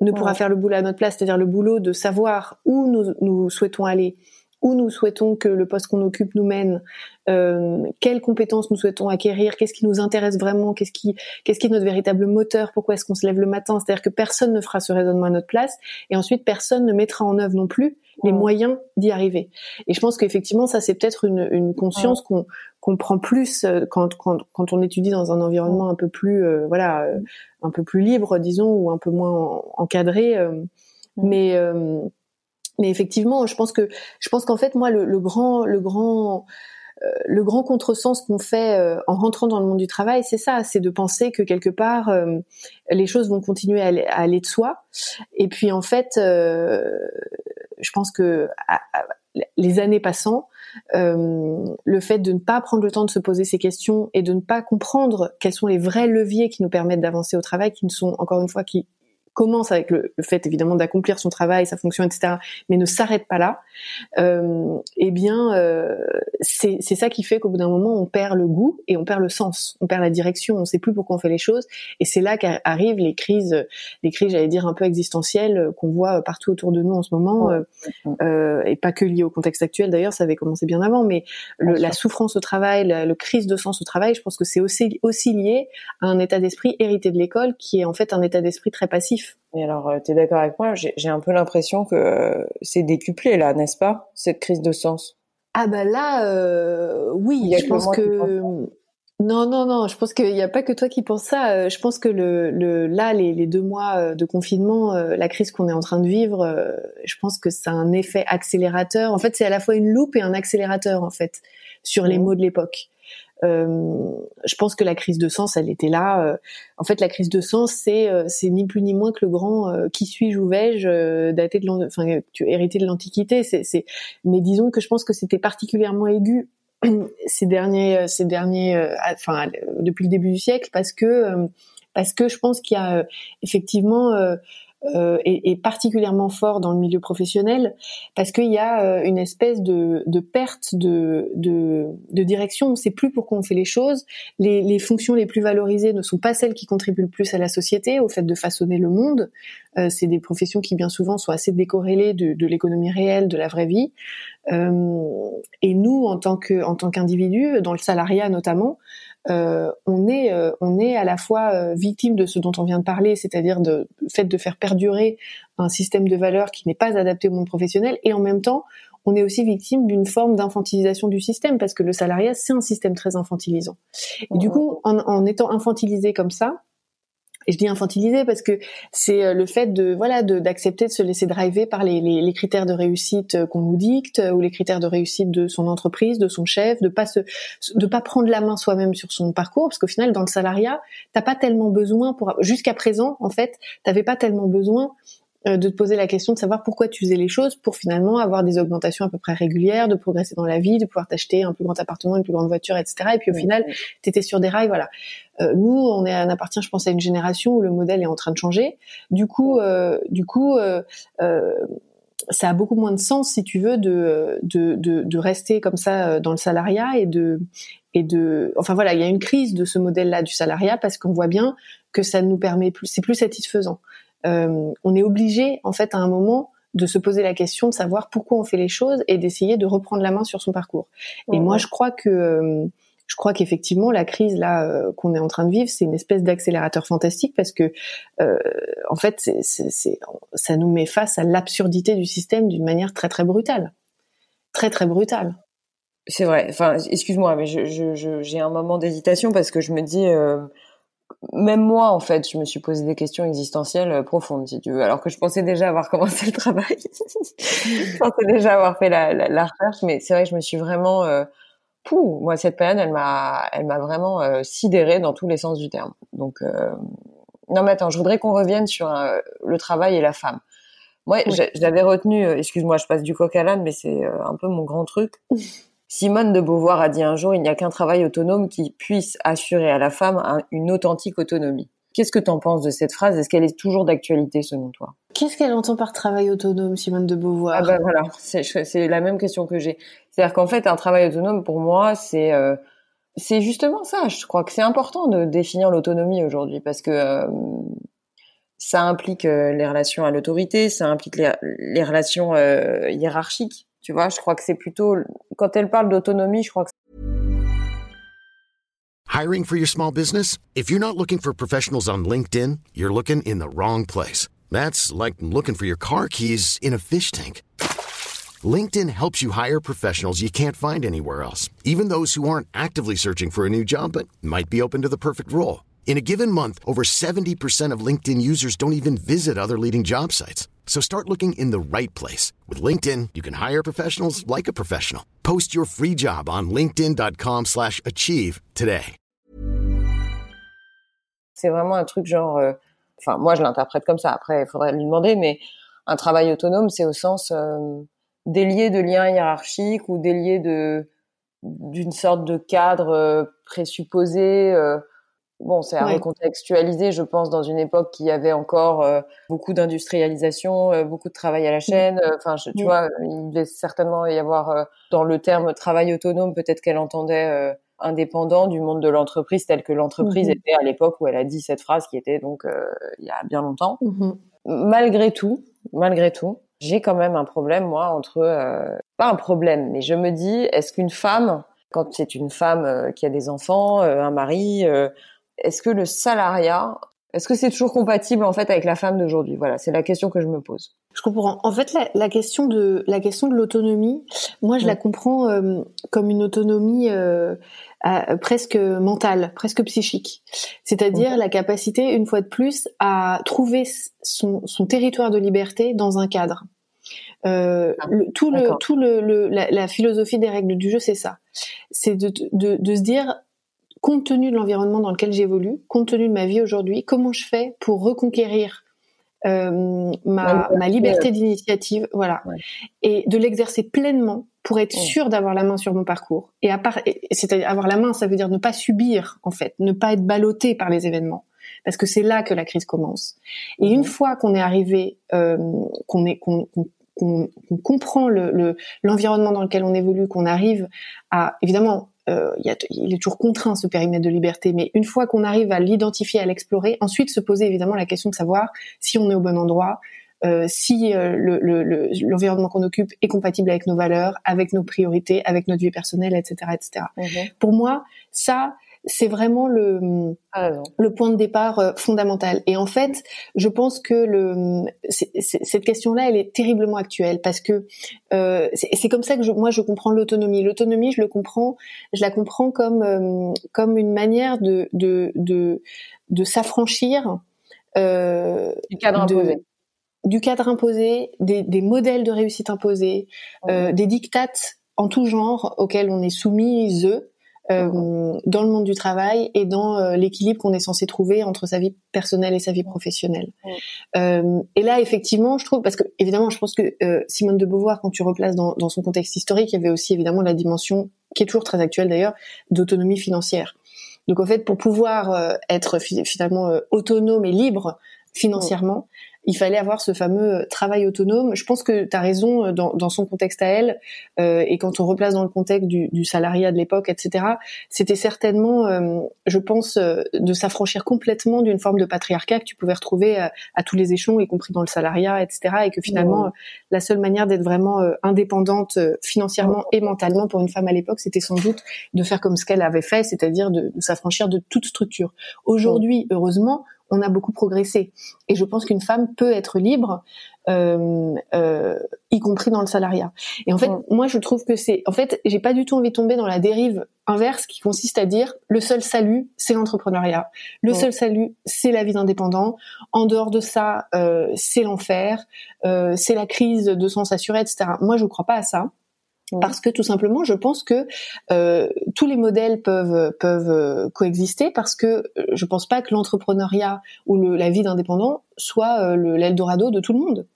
ne pourra faire le boulot à notre place, c'est-à-dire le boulot de savoir où nous, nous souhaitons aller, où nous souhaitons que le poste qu'on occupe nous mène, euh, quelles compétences nous souhaitons acquérir, qu'est-ce qui nous intéresse vraiment, qu'est-ce qui, qu'est-ce qui est notre véritable moteur, pourquoi est-ce qu'on se lève le matin, c'est-à-dire que personne ne fera ce raisonnement à notre place, et ensuite personne ne mettra en œuvre non plus les moyens d'y arriver. Et je pense qu'effectivement, ça c'est peut-être une, une conscience qu'on qu'on prend plus euh, quand, quand, quand on étudie dans un environnement un peu plus euh, voilà un peu plus libre disons ou un peu moins encadré mais mais effectivement je pense que je pense qu'en fait moi le, le grand le grand le grand contresens qu'on fait en rentrant dans le monde du travail, c'est ça, c'est de penser que quelque part les choses vont continuer à aller, de soi. Et puis en fait, je pense que les années passant, euh, le fait de ne pas prendre le temps de se poser ces questions et de ne pas comprendre quels sont les vrais leviers qui nous permettent d'avancer au travail, qui ne sont encore une fois qui commence avec le, fait évidemment d'accomplir son travail, sa fonction, etc., mais ne s'arrête pas là, euh, eh bien, euh, c'est ça qui fait qu'au bout d'un moment, on perd le goût et on perd le sens, on perd la direction, on ne sait plus pourquoi on fait les choses, et c'est là qu'arrivent les crises, les crises, j'allais dire un peu existentielles qu'on voit partout autour de nous en ce moment, euh, euh, et pas que liées au contexte actuel. D'ailleurs, ça avait commencé bien avant, mais le, la souffrance au travail, la, le crise de sens au travail, je pense que c'est aussi aussi lié à un état d'esprit hérité de l'école, qui est en fait un état d'esprit très passif et alors, euh, tu es d'accord avec moi J'ai un peu l'impression que euh, c'est décuplé là, n'est-ce pas Cette crise de sens? Ah bah là, euh, oui, je pense que... Non, non, non. Je pense qu'il n'y a pas que toi qui penses ça. Je pense que le, le là, les, les deux mois de confinement, la crise qu'on est en train de vivre, je pense que c'est un effet accélérateur. En fait, c'est à la fois une loupe et un accélérateur en fait sur les mmh. mots de l'époque. Euh, je pense que la crise de sens, elle était là. Euh, en fait, la crise de sens, c'est euh, c'est ni plus ni moins que le grand qui suis-je ou vais-je daté de enfin hérité de l'antiquité. Mais disons que je pense que c'était particulièrement aigu [CLEARS THROAT] ces derniers ces derniers enfin depuis le début du siècle parce que parce que je pense qu'il y a effectivement euh, est, particulièrement fort dans le milieu professionnel parce qu'il y a euh, une espèce de, de perte de, de, de, direction. On ne sait plus pourquoi on fait les choses. Les, les, fonctions les plus valorisées ne sont pas celles qui contribuent le plus à la société, au fait de façonner le monde. Euh, c'est des professions qui bien souvent sont assez décorrélées de, de l'économie réelle, de la vraie vie. Euh, et nous, en tant que en tant qu'individus, dans le salariat notamment, euh, on est euh, on est à la fois euh, victime de ce dont on vient de parler, c'est-à-dire de fait de faire perdurer un système de valeurs qui n'est pas adapté au monde professionnel, et en même temps on est aussi victime d'une forme d'infantilisation du système parce que le salariat c'est un système très infantilisant. Et du coup, en, en étant infantilisé comme ça, et je dis infantilisé parce que c'est euh, le fait de voilà d'accepter de, se laisser driver par les, les, critères de réussite euh, qu'on nous dicte ou les critères de réussite de son entreprise, de son chef, de pas se de pas prendre la main soi-même sur son parcours. Parce qu'au final dans le salariat t'as pas tellement besoin pour jusqu'à présent en fait t'avais pas tellement besoin euh, de te poser la question de savoir pourquoi tu faisais les choses pour finalement avoir des augmentations à peu près régulières, de progresser dans la vie, de pouvoir t'acheter un plus grand appartement, une plus grande voiture, etc. Et puis au final, tu étais sur des rails, voilà. Euh, nous, on est, on appartient, je pense, à une génération où le modèle est en train de changer. Du coup, euh, du coup, euh, ça a beaucoup moins de sens, si tu veux, de, de, de, de, rester comme ça dans le salariat et de et de, enfin voilà, il y a une crise de ce modèle-là du salariat parce qu'on voit bien que ça nous permet plus, c'est plus satisfaisant. Euh, on est obligé, en fait, à un moment, de se poser la question de savoir pourquoi on fait les choses et d'essayer de reprendre la main sur son parcours. Et moi, je crois que euh, je crois qu'effectivement la crise là euh, qu'on est en train de vivre, c'est une espèce d'accélérateur fantastique parce que en fait, c'est, ça nous met face à l'absurdité du système d'une manière très très brutale, très très brutale. C'est vrai. Enfin, excuse-moi, mais j'ai un moment d'hésitation parce que je me dis même moi, en fait, je me suis posé des questions existentielles euh, profondes, si tu veux. Alors que je pensais déjà avoir [LAUGHS] commencé le travail. je pensais déjà avoir fait la, la, recherche, mais c'est vrai que je me suis vraiment... Euh, pouh, moi, cette période, elle m'a, elle m'a vraiment euh, sidérée dans tous les sens du terme. Donc, euh... non, mais attends, je voudrais qu'on revienne sur le travail et la femme. Moi, j'avais retenu, excuse-moi, je passe du coq à l'âne, mais c'est un peu mon grand truc. [LAUGHS] Simone de Beauvoir a dit un jour, il n'y a qu'un travail autonome qui puisse assurer à la femme une authentique autonomie. Qu'est-ce que tu en penses de cette phrase? Est-ce qu'elle est toujours d'actualité selon toi? Qu'est-ce qu'elle entend par travail autonome, Simone de Beauvoir? Ah ben voilà, c'est la même question que j'ai. C'est-à-dire qu'en fait, un travail autonome, pour moi, c'est euh, c'est justement ça. Je crois que c'est important de définir l'autonomie aujourd'hui parce que euh, ça implique euh, les relations à l'autorité, ça implique les, les relations hiérarchiques. Tu vois, je crois que c'est plutôt quand elle parle d'autonomie, je crois que Hiring for your small business? If you're not looking for professionals on LinkedIn, you're looking in the wrong place. That's like looking for your car keys in a fish tank. LinkedIn helps you hire professionals you can't find anywhere else, even those who aren't actively searching for a new job but might be open to the perfect role. In a given month, over 70% of LinkedIn users don't even visit other leading job sites. So start looking in the right place. With LinkedIn, you can hire professionals like a professional. Post your free job on linkedin.com slash achieve today. C'est vraiment un truc genre... Euh, enfin, moi, je l'interprète comme ça. Après, il faudrait lui demander, mais un travail autonome, c'est au sens euh, délié de liens hiérarchiques ou délié de d'une sorte de cadre euh, présupposé... Bon, c'est à recontextualiser, je pense, dans une époque qui avait encore euh, beaucoup d'industrialisation, euh, beaucoup de travail à la chaîne. Euh, enfin, tu vois, il devait certainement y avoir dans le terme travail autonome, peut-être qu'elle entendait indépendant du monde de l'entreprise tel que l'entreprise mm-hmm. était à l'époque où elle a dit cette phrase qui était donc il y a bien longtemps. Mm-hmm. Malgré tout, malgré tout, j'ai quand même un problème moi entre pas un problème, mais je me dis est-ce qu'une femme quand c'est une femme qui a des enfants, un mari, est-ce que le salariat, est-ce que c'est toujours compatible en fait avec la femme d'aujourd'hui? Voilà, c'est la question que je me pose. Je comprends. En fait, la, question de la question de l'autonomie, moi, je la comprends euh, comme une autonomie euh, presque mentale, presque psychique. C'est-à-dire la capacité, une fois de plus, à trouver son, territoire de liberté dans un cadre. Euh, ah, tout le, tout le, la, philosophie des règles du jeu, c'est ça. C'est de, de, de se dire compte tenu de l'environnement dans lequel j'évolue, compte tenu de ma vie aujourd'hui, comment je fais pour reconquérir euh, ma, ma, liberté d'initiative, voilà, et de l'exercer pleinement pour être sûr d'avoir la main sur mon parcours. Et à part, c'est-à-dire avoir la main, ça veut dire ne pas subir en fait, ne pas être ballotté par les événements, parce que c'est là que la crise commence. Et une fois qu'on est arrivé, euh, qu'on est qu'on qu'on comprend l'environnement le, dans lequel on évolue, qu'on arrive à évidemment euh, il, est toujours contraint ce périmètre de liberté, mais une fois qu'on arrive à l'identifier, à l'explorer, ensuite se poser évidemment la question de savoir si on est au bon endroit, euh, si euh, l'environnement qu'on occupe est compatible avec nos valeurs, avec nos priorités, avec notre vie personnelle, etc., etc. Mhm. Pour moi, ça, c'est vraiment le ah le point de départ euh, fondamental. Et en fait, je pense que le cette question-là, elle est terriblement actuelle parce que euh, c'est comme ça que je, moi je comprends l'autonomie. L'autonomie, je le comprends, je la comprends comme euh, comme une manière de de de, de s'affranchir euh, du cadre imposé du cadre imposé, des, des modèles de réussite imposés, euh, des dictates en tout genre auxquels on est soumise euh, dans le monde du travail et dans euh, l'équilibre qu'on est censé trouver entre sa vie personnelle et sa vie professionnelle. Euh, et là, effectivement, je trouve, parce que évidemment, je pense que Simone de Beauvoir, quand tu replaces dans, dans, son contexte historique, il y avait aussi évidemment la dimension, qui est toujours très actuelle d'ailleurs, d'autonomie financière. Donc en fait, pour pouvoir être finalement autonome et libre financièrement, il fallait avoir ce fameux euh, travail autonome. Je pense que tu as raison euh, dans, dans, son contexte à elle, euh, et quand on replace dans le contexte du, du salariat de l'époque, etc., c'était certainement, euh, je pense, de s'affranchir complètement d'une forme de patriarcat que tu pouvais retrouver à, à, tous les échelons, y compris dans le salariat, etc., et que finalement, la seule manière d'être vraiment indépendante financièrement et mentalement pour une femme à l'époque, c'était sans doute de faire comme ce qu'elle avait fait, c'est-à-dire de, de s'affranchir de toute structure. Aujourd'hui, heureusement, on a beaucoup progressé. Et je pense qu'une femme peut être libre, euh, euh, y compris dans le salariat. Et en fait, moi, je trouve que c'est, en fait, j'ai pas du tout envie de tomber dans la dérive inverse qui consiste à dire le seul salut, c'est l'entrepreneuriat. Le seul salut, c'est la vie d'indépendant. En dehors de ça, euh, c'est l'enfer, c'est la crise de sens assuré, etc. Moi, je crois pas à ça. Parce que tout simplement, je pense que euh, tous les modèles peuvent peuvent euh, coexister parce que euh, je pense pas que l'entrepreneuriat ou le, la vie d'indépendant soit euh, l'Eldorado de tout le monde.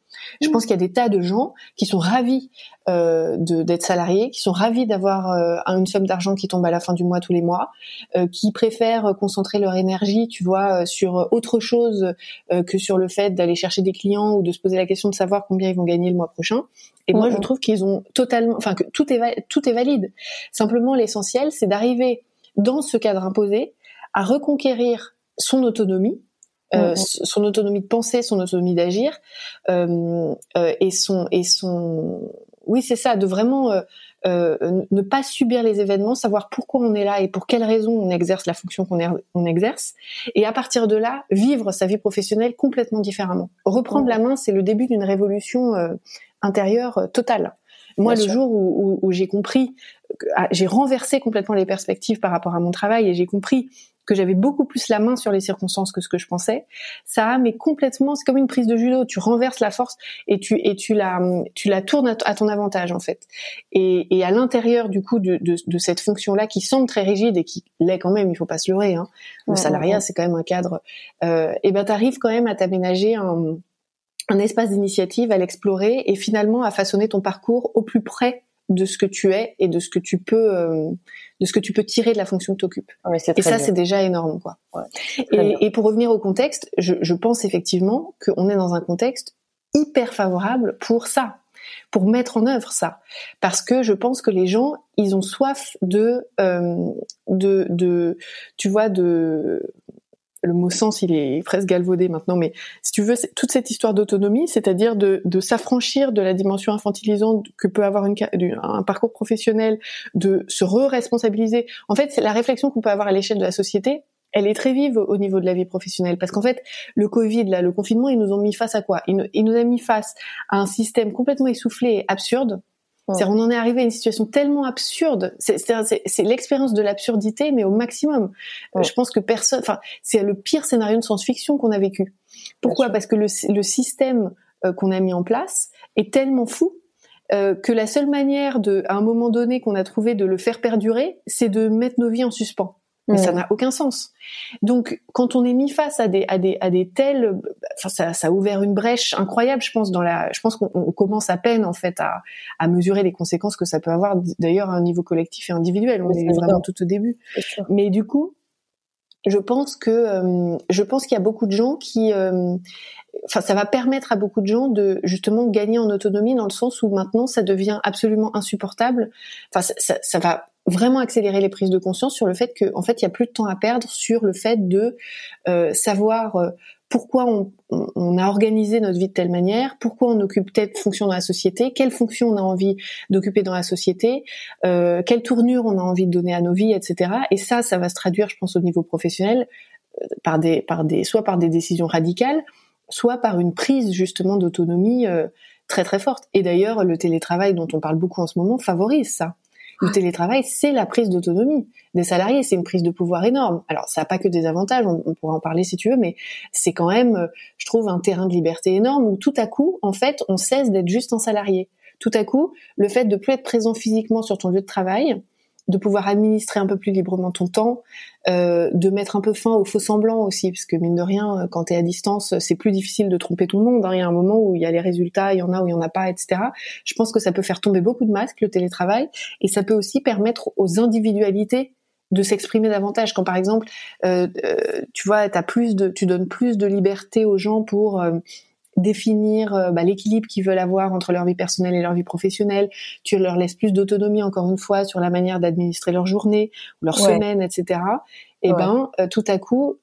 Je pense qu'il y a des tas de gens qui sont ravis euh, d'être salariés, qui sont ravis d'avoir euh, une somme d'argent qui tombe à la fin du mois tous les mois, euh, qui préfèrent concentrer leur énergie, tu vois, sur autre chose que sur le fait d'aller chercher des clients ou de se poser la question de savoir combien ils vont gagner le mois prochain. Et moi, je trouve qu'ils ont totalement, enfin que tout est tout est valide. Simplement, l'essentiel, c'est d'arriver dans ce cadre imposé à reconquérir son autonomie euh, son autonomie de penser, son autonomie d'agir, euh, euh, et son et son oui c'est ça de vraiment ne pas subir les événements, savoir pourquoi on est là et pour quelles raisons on exerce la fonction qu'on on exerce, et à partir de là vivre sa vie professionnelle complètement différemment. Reprendre la main, c'est le début d'une révolution intérieure totale. Moi, le jour où, où j'ai compris, ah, j'ai renversé complètement les perspectives par rapport à mon travail et j'ai compris que j'avais beaucoup plus la main sur les circonstances que ce que je pensais. Ça a mais complètement, c'est comme une prise de judo. Tu renverses la force et tu et tu la tu la tournes à, ton avantage en fait. Et, et à l'intérieur du coup de, de, de cette fonction là qui semble très rigide et qui l'est quand même, il faut pas se leurrer. Hein. Le salariat c'est quand même un cadre. Euh, et ben t'arrives quand même à t'aménager un un espace d'initiative, à l'explorer et finalement à façonner ton parcours au plus près de ce que tu es et de ce que tu peux euh, de ce que tu peux tirer de la fonction que tu occupes. Ah et ça c'est déjà énorme quoi. et, et, pour revenir au contexte, je, je pense effectivement qu'on est dans un contexte hyper favorable pour ça, pour mettre en œuvre ça, parce que je pense que les gens ils ont soif de euh, de de tu vois de le mot sens, il est presque galvaudé maintenant, mais si tu veux, toute cette histoire d'autonomie, c'est-à-dire de, s'affranchir de la dimension infantilisante que peut avoir un parcours professionnel, de se re-responsabiliser. En fait, c'est la réflexion qu'on peut avoir à l'échelle de la société. Elle est très vive au niveau de la vie professionnelle parce qu'en fait, le Covid, là, le confinement, ils nous ont mis face à quoi? Ils nous, a mis face à un système complètement essoufflé et absurde on en est arrivé à une situation tellement absurde. C'est l'expérience de l'absurdité, mais au maximum. Je pense que personne. Enfin, c'est le pire scénario de science-fiction qu'on a vécu. Pourquoi? Parce que le, système euh, qu'on a mis en place est tellement fou euh, que la seule manière de, à un moment donné, qu'on a trouvé de le faire perdurer, c'est de mettre nos vies en suspens mais ça n'a aucun sens. Donc, quand on est mis face à des à des à des tels, enfin, ça, ça a ouvert une brèche incroyable, je pense dans la, je pense qu'on commence à peine en fait à à mesurer les conséquences que ça peut avoir d'ailleurs à un niveau collectif et individuel. On est vraiment tout au début. Mais du coup, je pense que euh, je pense qu'il y a beaucoup de gens qui euh, ça va permettre à beaucoup de gens de justement gagner en autonomie dans le sens où maintenant ça devient absolument insupportable. Enfin ça, va vraiment accélérer les prises de conscience sur le fait qu'en en fait il y a plus de temps à perdre sur le fait de euh, savoir pourquoi on, on, a organisé notre vie de telle manière, pourquoi on occupe telle fonction dans la société, quelle fonction on a envie d'occuper dans la société, euh, quelle tournure on a envie de donner à nos vies, etc. Et ça, ça va se traduire, je pense, au niveau professionnel euh, par des, par des, soit par des décisions radicales, soit par une prise justement d'autonomie euh, très très forte. Et d'ailleurs, le télétravail dont on parle beaucoup en ce moment favorise ça. Le télétravail, c'est la prise d'autonomie des salariés, c'est une prise de pouvoir énorme. Alors, ça n'a pas que des avantages, on, pourra en parler si tu veux, mais c'est quand même, je trouve, un terrain de liberté énorme où tout à coup, en fait, on cesse d'être juste un salarié. Tout à coup, le fait de plus être présent physiquement sur ton lieu de travail, de pouvoir administrer un peu plus librement ton temps, euh, de mettre un peu fin aux faux semblants aussi, parce que mine de rien, quand tu es à distance, c'est plus difficile de tromper tout le monde. Hein. Il y a un moment où il y a les résultats, il y en a où il y en a pas, etc. Je pense que ça peut faire tomber beaucoup de masques le télétravail, et ça peut aussi permettre aux individualités de s'exprimer davantage. Quand par exemple, euh, euh, tu vois, as plus de, tu donnes plus de liberté aux gens pour euh, définir euh, bah, l'équilibre qu'ils veulent avoir entre leur vie personnelle et leur vie professionnelle. Tu leur laisses plus d'autonomie, encore une fois, sur la manière d'administrer leur journée, leur semaine, etc. Et eh ben, euh, tout à coup,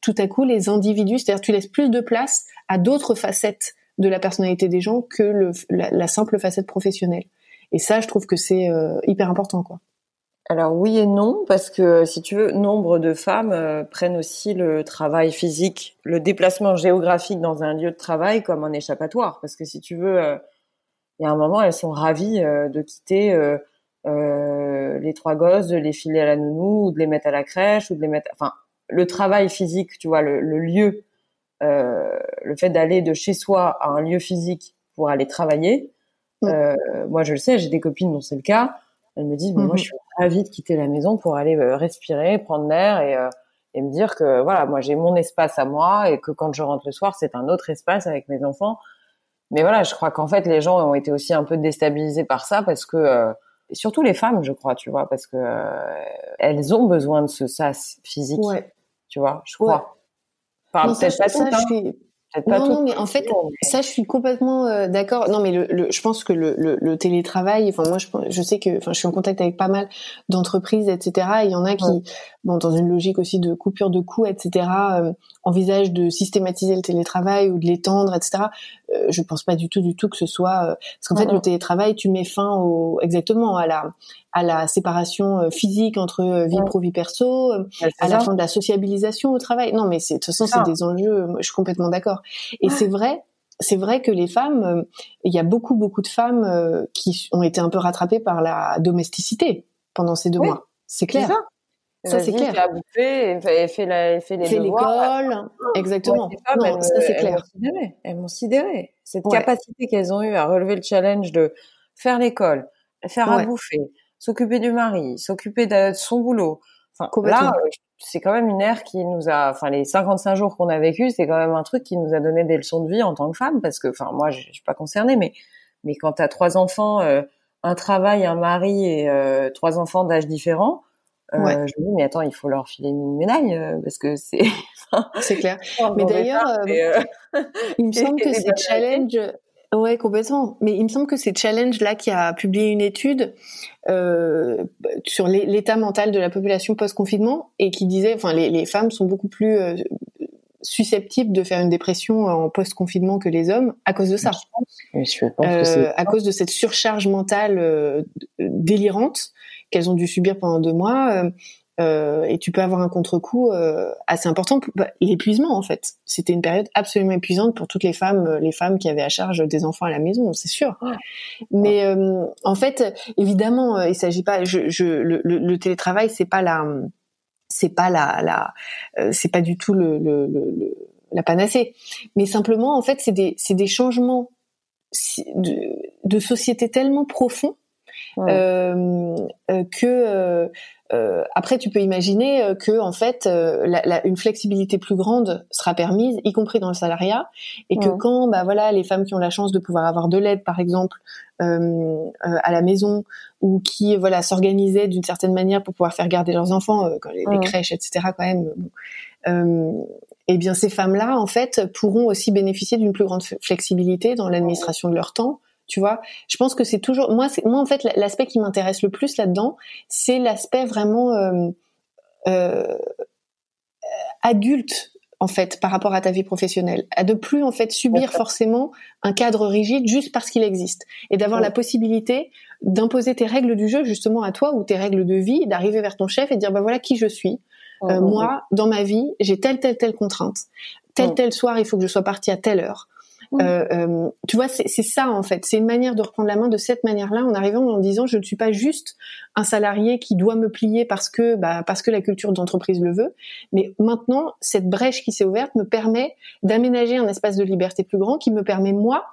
tout à coup, les individus, c'est-à-dire tu laisses plus de place à d'autres facettes de la personnalité des gens que le, la, la, simple facette professionnelle. Et ça, je trouve que c'est hyper important, quoi. Alors oui et non, parce que si tu veux, nombre de femmes euh, prennent aussi le travail physique, le déplacement géographique dans un lieu de travail comme un échappatoire. Parce que si tu veux, euh, il y a un moment, elles sont ravies euh, de quitter les trois gosses, de les filer à la nounou, ou de les mettre à la crèche, ou de les mettre... Enfin, le travail physique, tu vois, le, le lieu, le fait d'aller de chez soi à un lieu physique pour aller travailler. moi, je le sais, j'ai des copines dont c'est le cas elles me disent, moi, je suis ravie de quitter la maison pour aller euh, respirer, prendre l'air et, euh, et me dire que voilà, moi, j'ai mon espace à moi et que quand je rentre le soir, c'est un autre espace avec mes enfants. Mais voilà, je crois qu'en fait, les gens ont été aussi un peu déstabilisés par ça parce que, euh, et surtout les femmes, je crois, tu vois, parce que elles ont besoin de ce sas physique, tu vois, je crois. Enfin, peut-être pas hein non, non, mais en fait, ça, je suis complètement euh, d'accord. Non, mais le, le, je pense que le, le, télétravail. Enfin, moi, je, je sais que, enfin, je suis en contact avec pas mal d'entreprises, etc. il y en a qui, bon, dans une logique aussi de coupure de coûts, etc., euh, envisagent de systématiser le télétravail ou de l'étendre, etc. Euh, je pense pas du tout, du tout que ce soit euh, parce qu'en fait, le télétravail, tu mets fin au exactement à la à la séparation euh, physique entre vie pro vie perso, à la fin de la sociabilisation au travail. Non, mais c'est de toute façon, c'est des enjeux. je suis complètement d'accord. Et c'est vrai c'est vrai que les femmes, il y a beaucoup beaucoup de femmes qui ont été un peu rattrapées par la domesticité pendant ces deux mois. C'est clair. Ça, c'est clair. a bouffé, et fait, la, fait les l'école, exactement. non, ça c'est clair. Elles m'ont sidéré. Cette capacité qu'elles ont eue à relever le challenge de faire l'école, faire à bouffer, s'occuper du mari, s'occuper de son boulot. Enfin, là, c'est quand même une ère qui nous a, enfin, les 55 jours qu'on a vécu, c'est quand même un truc qui nous a donné des leçons de vie en tant que femme, parce que, enfin, moi, je, suis pas concernée, mais, mais quand t'as trois enfants, euh, un travail, un mari et euh, trois enfants d'âge différents, euh, je me dis mais attends, il faut leur filer une médaille euh, parce que c'est. [LAUGHS] c'est clair. [LAUGHS] mais d'ailleurs, euh, [LAUGHS] il me semble que c'est challenge. Ouais, complètement. Mais il me semble que c'est Challenge là qui a publié une étude euh, sur l'état mental de la population post-confinement et qui disait, enfin, les, les femmes sont beaucoup plus euh, susceptibles de faire une dépression en post-confinement que les hommes à cause de ça. Je je pense euh, à cause de cette surcharge mentale délirante qu'elles ont dû subir pendant deux mois. Euh, euh, et tu peux avoir un contre-coup euh, assez important. Bah, l'épuisement, en fait, c'était une période absolument épuisante pour toutes les femmes, les femmes qui avaient à charge des enfants à la maison, c'est sûr. Mais en fait, évidemment, il s'agit pas. Je, je, le, le, télétravail, c'est pas la, c'est pas la, la c'est pas du tout le, le, le, la panacée. Mais simplement, en fait, c'est des, c'est des changements de, de société tellement profonds euh, euh, que euh, après tu peux imaginer que en fait la, une flexibilité plus grande sera permise, y compris dans le salariat, et que quand bah voilà les femmes qui ont la chance de pouvoir avoir de l'aide par exemple à la maison ou qui voilà s'organisaient d'une certaine manière pour pouvoir faire garder leurs enfants, les, les, crèches etc quand même. Bon, eh bien ces femmes-là, en fait, pourront aussi bénéficier d'une plus grande flexibilité dans l'administration de leur temps, tu vois. Je pense que c'est toujours moi c'est moi en fait l'aspect qui m'intéresse le plus là-dedans c'est l'aspect vraiment euh, euh, adulte en fait par rapport à ta vie professionnelle. À de plus en fait subir forcément un cadre rigide juste parce qu'il existe. Et d'avoir la possibilité d'imposer tes règles du jeu justement à toi ou tes règles de vie d'arriver vers ton chef et de dire bah voilà qui je suis. Euh, moi dans ma vie j'ai telle telle telle contrainte. Tel tel soir il faut que je sois partie à telle heure euh, euh, tu vois, c'est ça en fait. C'est une manière de reprendre la main de cette manière-là, en arrivant en disant je ne suis pas juste un salarié qui doit me plier parce que bah, parce que la culture d'entreprise le veut, mais maintenant cette brèche qui s'est ouverte me permet d'aménager un espace de liberté plus grand qui me permet moi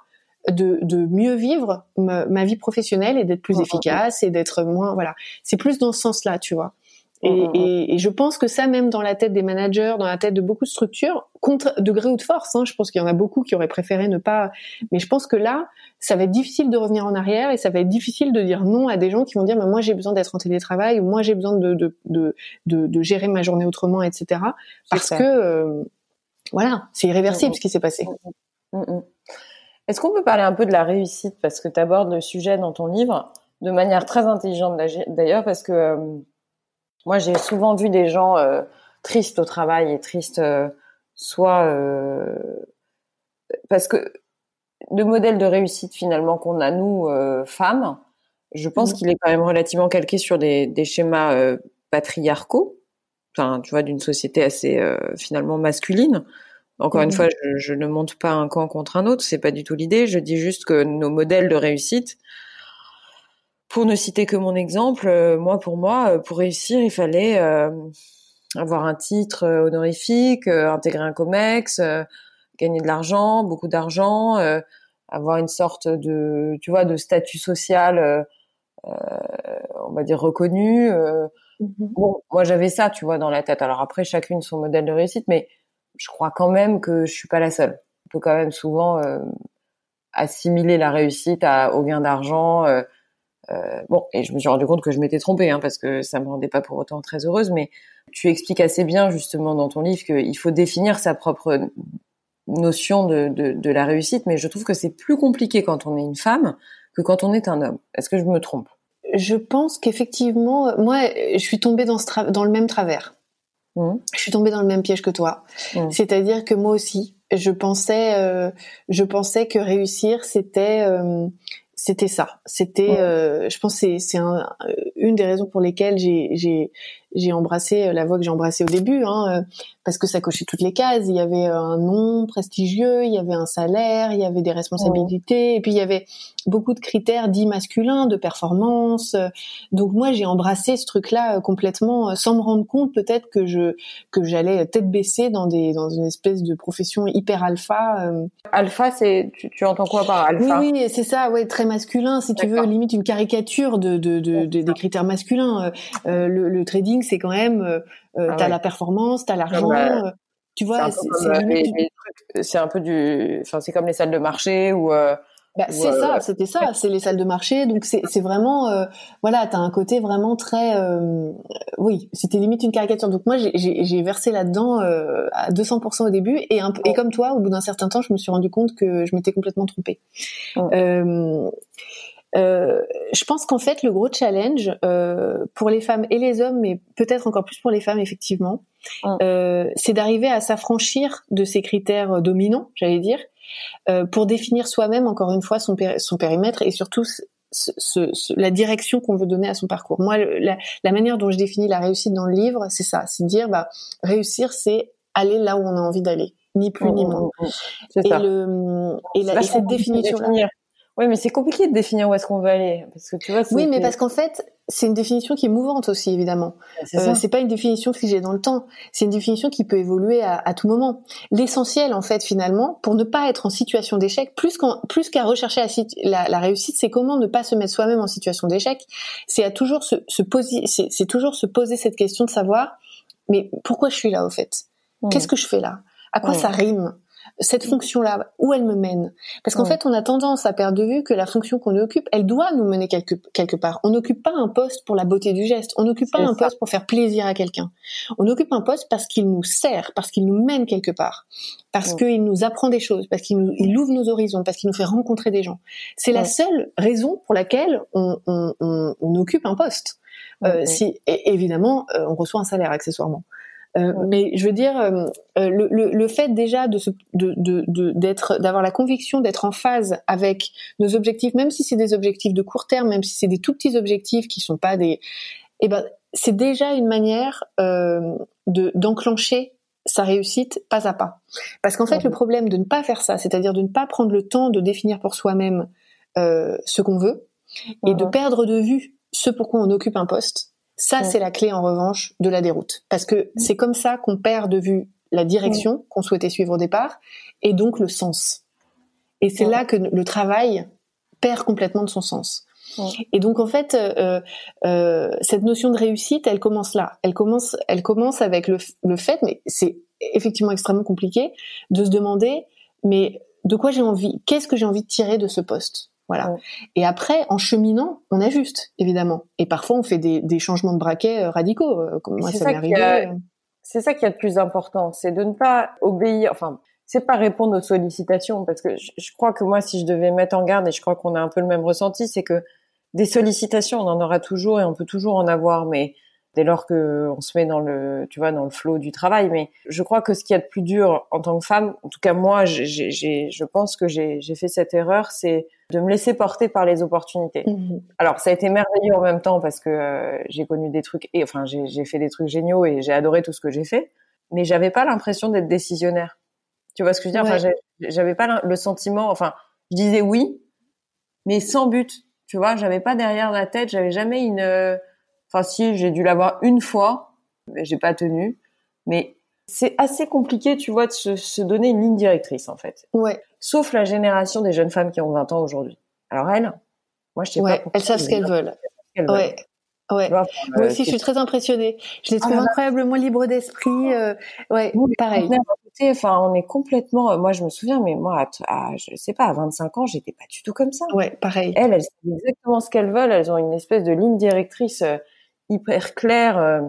de, de mieux vivre ma, vie professionnelle et d'être plus efficace et d'être moins voilà. C'est plus dans ce sens-là, tu vois. Et, mmh, mmh, mmh. et, et, je pense que ça, même dans la tête des managers, dans la tête de beaucoup de structures, contre degré ou de force, hein, je pense qu'il y en a beaucoup qui auraient préféré ne pas. Mais je pense que là, ça va être difficile de revenir en arrière et ça va être difficile de dire non à des gens qui vont dire mais moi j'ai besoin d'être en télétravail ou moi j'ai besoin de de, de, de, de, gérer ma journée autrement, etc. Parce que euh, voilà, c'est irréversible ce qui s'est passé. Est-ce qu'on peut parler un peu de la réussite? Parce que tu abordes le sujet dans ton livre de manière très intelligente d'ailleurs parce que euh, moi, j'ai souvent vu des gens euh, tristes au travail et tristes euh, soit euh, parce que le modèle de réussite finalement qu'on a nous femmes, je pense mmh. qu'il est quand même relativement calqué sur des, des schémas patriarcaux, enfin, tu vois, d'une société assez finalement masculine. Encore une mmh. fois, je, je, ne monte pas un camp contre un autre, c'est pas du tout l'idée. Je dis juste que nos modèles de réussite pour ne citer que mon exemple, euh, moi pour moi, euh, pour réussir, il fallait euh, avoir un titre honorifique, intégrer un comex, gagner de l'argent, beaucoup d'argent, avoir une sorte de, tu vois, de statut social, on va dire reconnu. Mm-hmm. Bon, moi j'avais ça, tu vois, dans la tête. Alors après, chacune son modèle de réussite, mais je crois quand même que je suis pas la seule. On peut quand même souvent assimiler la réussite à, au gain d'argent. Euh, bon, et je me suis rendu compte que je m'étais trompée, hein, parce que ça me rendait pas pour autant très heureuse. Mais tu expliques assez bien justement dans ton livre qu'il faut définir sa propre notion de, de, de la réussite, mais je trouve que c'est plus compliqué quand on est une femme que quand on est un homme. Est-ce que je me trompe? Je pense qu'effectivement, moi, je suis tombée dans, ce dans le même travers. Mmh. Je suis tombée dans le même piège que toi. Mmh. C'est-à-dire que moi aussi, je pensais, euh, je pensais que réussir, c'était euh, c'était ça. C'était, euh, je pense, c'est c'est un, une des raisons pour lesquelles j'ai j'ai j'ai embrassé la voie que j'ai embrassée au début, hein, euh, parce que ça cochait toutes les cases. Il y avait un nom prestigieux, il y avait un salaire, il y avait des responsabilités, et puis il y avait beaucoup de critères dits masculins, de performance. Donc moi, j'ai embrassé ce truc-là euh, complètement, sans me rendre compte peut-être que je que j'allais tête baissée dans des dans une espèce de profession hyper alpha. Alpha, c'est tu, tu entends quoi par alpha? Oui, oui c'est ça, ouais, très masculin, si tu veux, limite une caricature de, de, de, des critères masculins. Euh, euh, le, le, trading, c'est quand même, euh, ah t'as la performance, t'as l'argent. Bah, tu vois, c'est un peu du, enfin, c'est comme les salles de marché ou bah, c'est ça, c'était ça, c'est les salles de marché. Donc c'est vraiment, euh, voilà, t'as un côté vraiment très, euh, oui, c'était limite une caricature. Donc moi j'ai versé là-dedans euh, à 200% au début et un et comme toi, au bout d'un certain temps, je me suis rendu compte que je m'étais complètement trompée. Euh, euh, je pense qu'en fait le gros challenge euh, pour les femmes et les hommes, mais peut-être encore plus pour les femmes effectivement, euh, c'est d'arriver à s'affranchir de ces critères dominants, j'allais dire, euh, pour définir soi-même encore une fois son, son périmètre et surtout ce, ce, la direction qu'on veut donner à son parcours. Moi, la, la, manière dont je définis la réussite dans le livre, c'est ça, c'est dire bah réussir, c'est aller là où on a envie d'aller, ni plus ni moins. Et, le, et, la, et cette définition-là. Oui, mais c'est compliqué de définir où est-ce qu'on veut aller, parce que tu vois. Oui, mais parce qu'en fait, c'est une définition qui est mouvante aussi, évidemment. Euh, c'est pas une définition figée dans le temps. C'est une définition qui peut évoluer à, à tout moment. L'essentiel, en fait, finalement, pour ne pas être en situation d'échec, plus qu'à rechercher la, la, réussite, c'est comment ne pas se mettre soi-même en situation d'échec. C'est à toujours se, se poser, c'est toujours se poser cette question de savoir, mais pourquoi je suis là, au fait? Mmh. Qu'est-ce que je fais là? À quoi mmh. ça rime? Cette fonction-là, où elle me mène Parce qu'en fait, on a tendance à perdre de vue que la fonction qu'on occupe, elle doit nous mener quelque, quelque part. On n'occupe pas un poste pour la beauté du geste, on n'occupe pas un poste pour faire plaisir à quelqu'un. On occupe un poste parce qu'il nous sert, parce qu'il nous mène quelque part, parce qu'il nous apprend des choses, parce qu'il nous, il ouvre nos horizons, parce qu'il nous fait rencontrer des gens. C'est la seule raison pour laquelle on, on, on, on occupe un poste. Euh, si, et évidemment, euh, on reçoit un salaire accessoirement. Euh, mais je veux dire, euh, euh, le, le, le, fait déjà de de, d'être, d'avoir la conviction d'être en phase avec nos objectifs, même si c'est des objectifs de court terme, même si c'est des tout petits objectifs qui sont pas des, eh ben, c'est déjà une manière euh, de d'enclencher sa réussite pas à pas. Parce qu'en fait, le problème de ne pas faire ça, c'est-à-dire de ne pas prendre le temps de définir pour soi-même euh, ce qu'on veut et de perdre de vue ce pourquoi on occupe un poste, ça, c'est la clé en revanche de la déroute, parce que c'est comme ça qu'on perd de vue la direction qu'on souhaitait suivre au départ, et donc le sens. Et c'est là que le travail perd complètement de son sens. Et donc en fait, euh, euh, cette notion de réussite, elle commence là. Elle commence, elle commence avec le, le fait, mais c'est effectivement extrêmement compliqué, de se demander, mais de quoi j'ai envie Qu'est-ce que j'ai envie de tirer de ce poste? Voilà. Et après, en cheminant, on ajuste évidemment. Et parfois, on fait des, des changements de braquet radicaux. Comme moi, ça, m'est arrivé. C'est ça qui est le plus important, c'est de ne pas obéir. Enfin, c'est pas répondre aux sollicitations parce que je, crois que moi si je devais mettre en garde et je crois qu'on a un peu le même ressenti c'est que des sollicitations on en aura toujours et on peut toujours en avoir mais dès lors que on se met dans le tu vois dans le flot du travail mais je crois que ce qui est a de plus dur en tant que femme en tout cas moi j'ai je pense que j'ai j'ai fait cette erreur c'est de me laisser porter par les opportunités. Mmh. Alors ça a été merveilleux en même temps parce que euh, j'ai connu des trucs et enfin j'ai fait des trucs géniaux et j'ai adoré tout ce que j'ai fait mais j'avais pas l'impression d'être décisionnaire tu vois ce que je veux dire? Enfin, j'avais pas le sentiment. Enfin, je disais oui, mais sans but. Tu vois, j'avais pas derrière la tête. J'avais jamais une. Enfin, si, j'ai dû l'avoir une fois, mais j'ai pas tenu. Mais c'est assez compliqué, tu vois, de se, donner une ligne directrice, en fait. Ouais. Sauf la génération des jeunes femmes qui ont 20 ans aujourd'hui. Alors elles, moi, je sais ouais, pas. Elles savent ce qu'elles veulent. Ouais. Ouais. Moi aussi, je suis très impressionnée. Je les trouve ah incroyablement libres d'esprit. Euh, ouais, pareil. Enfin, on est complètement. Euh, moi, je me souviens, mais moi, à, je sais pas, à 25 ans, j'étais pas du tout comme ça. Ouais, pareil. Elles, elles savent exactement ce qu'elles veulent. Elles ont une espèce de ligne directrice euh, hyper claire.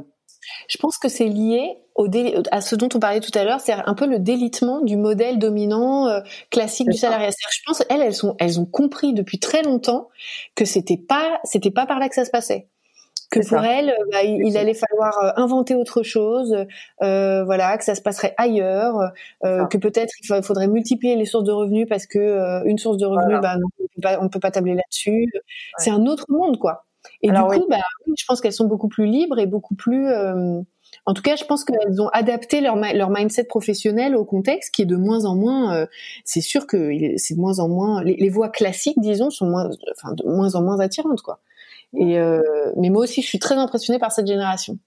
Je pense que c'est lié au à ce dont on parlait tout à l'heure, c'est un peu le délitement du modèle dominant classique du salariat. Je pense elles, elles sont, elles ont compris depuis très longtemps que c'était pas, c'était pas par là que ça se passait que pour elle, euh, bah, il, allait falloir euh, inventer autre chose, euh, voilà, que ça se passerait ailleurs, euh, que peut-être il faudrait multiplier les sources de revenus parce que euh, une source de revenus, bah, on, ne peut pas tabler là-dessus. C'est un autre monde, quoi. Et du coup, bah, je pense qu'elles sont beaucoup plus libres et beaucoup plus. en tout cas, je pense qu'elles ont adapté leur, leur mindset professionnel au contexte, qui est de moins en moins. c'est sûr que c'est de moins en moins. Les, les voies classiques, disons, sont moins, enfin, de moins en moins attirantes, quoi. Et euh, mais moi aussi, je suis très impressionnée par cette génération.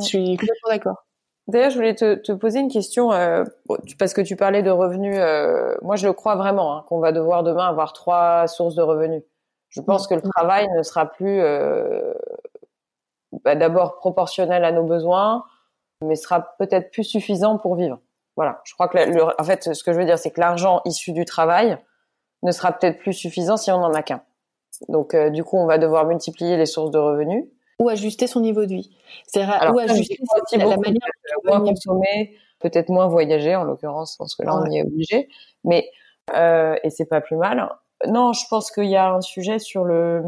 Je suis complètement d'accord. D'ailleurs, je voulais te, te, poser une question euh, parce que tu parlais de revenus. Euh, moi, je le crois vraiment hein, qu'on va devoir demain avoir trois sources de revenus. Je pense que le travail ne sera plus euh, bah, d'abord proportionnel à nos besoins, mais sera peut-être plus suffisant pour vivre. Voilà. Je crois que le, en fait, ce que je veux dire, c'est que l'argent issu du travail ne sera peut-être plus suffisant si on n'en a qu'un. Donc, euh, du coup, on va devoir multiplier les sources de revenus. Ou ajuster son niveau de vie. C'est-à-dire, ou ajuster la, la manière de moins consommer, peut-être moins voyager, en l'occurrence, parce que là, on y est obligé. Mais, euh, et c'est pas plus mal. Non, je pense qu'il y a un sujet sur le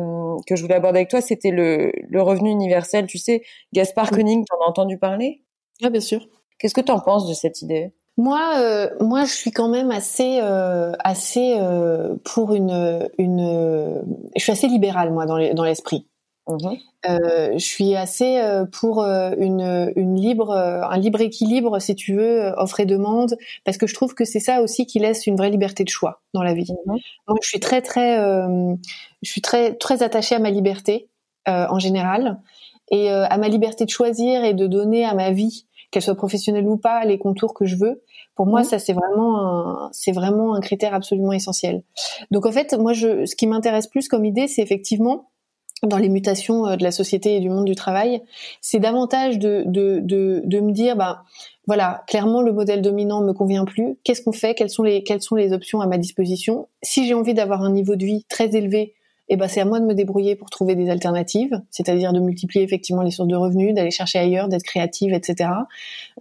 que je voulais aborder avec toi, c'était le, le revenu universel. Tu sais, Gaspard Koenig, t'en as entendu parler? Ah, bien sûr. Qu'est-ce que tu en penses de cette idée? Moi, euh, moi, je suis quand même assez, euh, assez euh, pour une, une. Je suis assez libérale moi dans l'esprit. Mhm. je suis assez pour une, une libre, un libre équilibre, si tu veux, offre et demande, parce que je trouve que c'est ça aussi qui laisse une vraie liberté de choix dans la vie. Mhm. Moi, je suis très, très, je suis très, très attachée à ma liberté en général et à ma liberté de choisir et de donner à ma vie qu'elle soit professionnelle ou pas, les contours que je veux. Pour moi, mhm. ça c'est vraiment un, c'est vraiment un critère absolument essentiel. Donc en fait, moi, je, ce qui m'intéresse plus comme idée, c'est effectivement dans les mutations euh, de la société et du monde du travail, c'est davantage de, de, de, de me dire, bah voilà, clairement le modèle dominant me convient plus. Qu'est-ce qu'on fait? Quelles sont les quelles sont les options à ma disposition? Si j'ai envie d'avoir un niveau de vie très élevé eh ben c'est à moi de me débrouiller pour trouver des alternatives, c'est-à-dire de multiplier effectivement les sources de revenus, d'aller chercher ailleurs, d'être créative, etc.,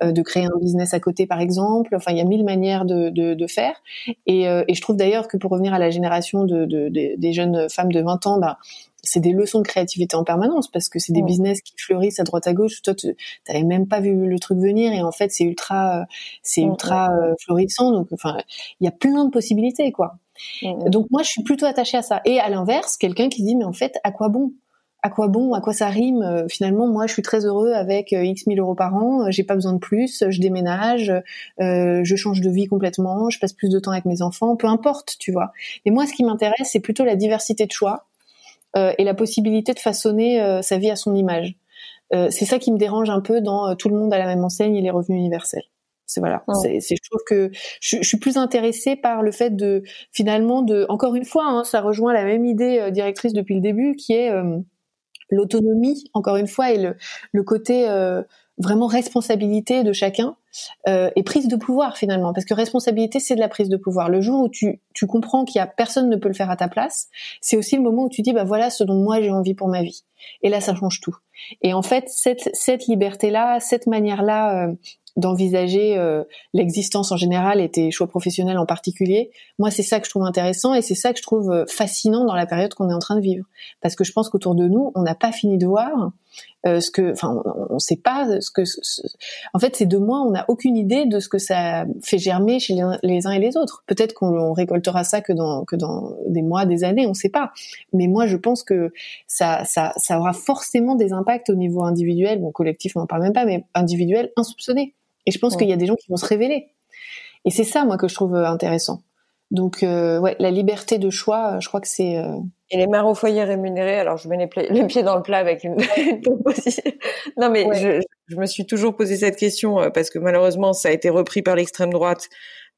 euh, de créer un business à côté par exemple. Enfin, il y a mille manières de, de, de faire. Et, euh, et, je trouve d'ailleurs que pour revenir à la génération de, de, des jeunes femmes de 20 ans, bah, c'est des leçons de créativité en permanence parce que c'est des business qui fleurissent à droite à gauche. Toi, tu n'avais même pas vu le truc venir et en fait, c'est ultra, c'est ultra euh, florissant. Donc, enfin, il y a plein de possibilités, quoi. Mm, mm. Donc moi, je suis plutôt attachée à ça. Et à l'inverse, quelqu'un qui dit mais en fait, à quoi bon? À quoi bon, à quoi ça rime? Euh, Finalement, moi, je suis très heureux avec euh, X mille euros par an. Euh, j'ai pas besoin de plus. Je déménage, je change de vie complètement. Je passe plus de temps avec mes enfants. Peu importe, tu vois. Mais moi, ce qui m'intéresse, c'est plutôt la diversité de choix et la possibilité de façonner sa vie à son image. c'est ça qui me dérange un peu dans tout le monde à la même enseigne et les revenus universels. C'est voilà. C'est, je trouve que je, suis plus intéressée par le fait de finalement de encore une fois, hein, ça rejoint la même idée euh, directrice depuis le début, qui est euh, l'autonomie. Encore une fois, et le, le côté euh, vraiment responsabilité de chacun euh, et prise de pouvoir finalement parce que responsabilité c'est de la prise de pouvoir le jour où tu, tu comprends qu'il y a personne ne peut le faire à ta place c'est aussi le moment où tu dis bah voilà ce dont moi j'ai envie pour ma vie et là ça change tout et en fait cette cette liberté là cette manière là euh, d'envisager euh, l'existence en général et tes choix professionnels en particulier. Moi, c'est ça que je trouve intéressant et c'est ça que je trouve euh, fascinant dans la période qu'on est en train de vivre. Parce que je pense qu'autour de nous, on n'a pas fini de voir euh, ce que, enfin, on ne sait pas ce que. en fait, ces deux mois, on n'a aucune idée de ce que ça fait germer chez les, uns et les autres. Peut-être qu'on récoltera ça que dans que dans des mois, des années, on ne sait pas. Mais moi, je pense que ça, ça, ça aura forcément des impacts au niveau individuel, bon collectif, on n'en parle même pas, mais individuel, insoupçonné. Et je pense qu'il y a des gens qui vont se révéler. Et c'est ça, moi, que je trouve intéressant. Donc, euh, ouais, la liberté de choix, euh, je crois que c'est. Euh... Et les mères au foyer rémunérées, alors je mets [LAUGHS] les, pieds dans le plat avec une, [LAUGHS] proposition. Non, mais je, je, me suis toujours posé cette question euh, parce que malheureusement, ça a été repris par l'extrême droite,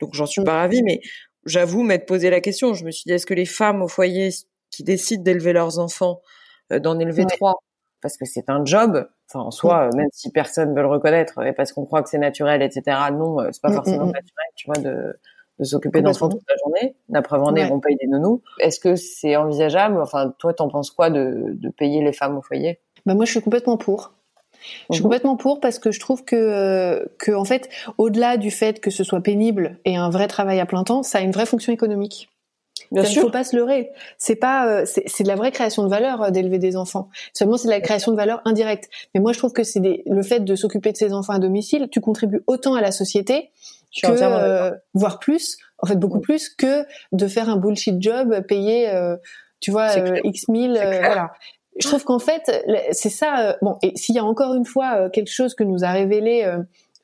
donc j'en suis mm. pas ravie. Mais j'avoue m'être posé la question. Je me suis dit, est-ce que les femmes au foyer qui décident d'élever leurs enfants, d'en élever trois, parce que c'est un job, Enfin, en soi, même si personne veut le reconnaître, et parce qu'on croit que c'est naturel, etc. Non, euh, c'est pas mm, forcément mm, mm. naturel, tu vois, de, de s'occuper d'enfants toute la journée. La preuve en est, on paye des nounous. Est-ce que c'est envisageable? Enfin, toi, t'en penses quoi de, de payer les femmes au foyer? Bah moi, je suis complètement pour. Je suis mhm. complètement pour parce que je trouve que, euh, que en fait, au-delà du fait que ce soit pénible et un vrai travail à plein temps, ça a une vraie fonction économique. Bien sûr. Il faut pas se leurrer. C'est pas, euh, c'est de la vraie création de valeur euh, d'élever des enfants. Seulement, c'est de la création de valeur indirecte. Mais moi, je trouve que c'est le fait de s'occuper de ses enfants à domicile, tu contribues autant à la société que, euh, voire plus, en fait beaucoup plus que de faire un bullshit job payé, tu vois, x mille, voilà. Je trouve qu'en fait, c'est ça. bon, et s'il y a encore une fois quelque chose que nous a révélé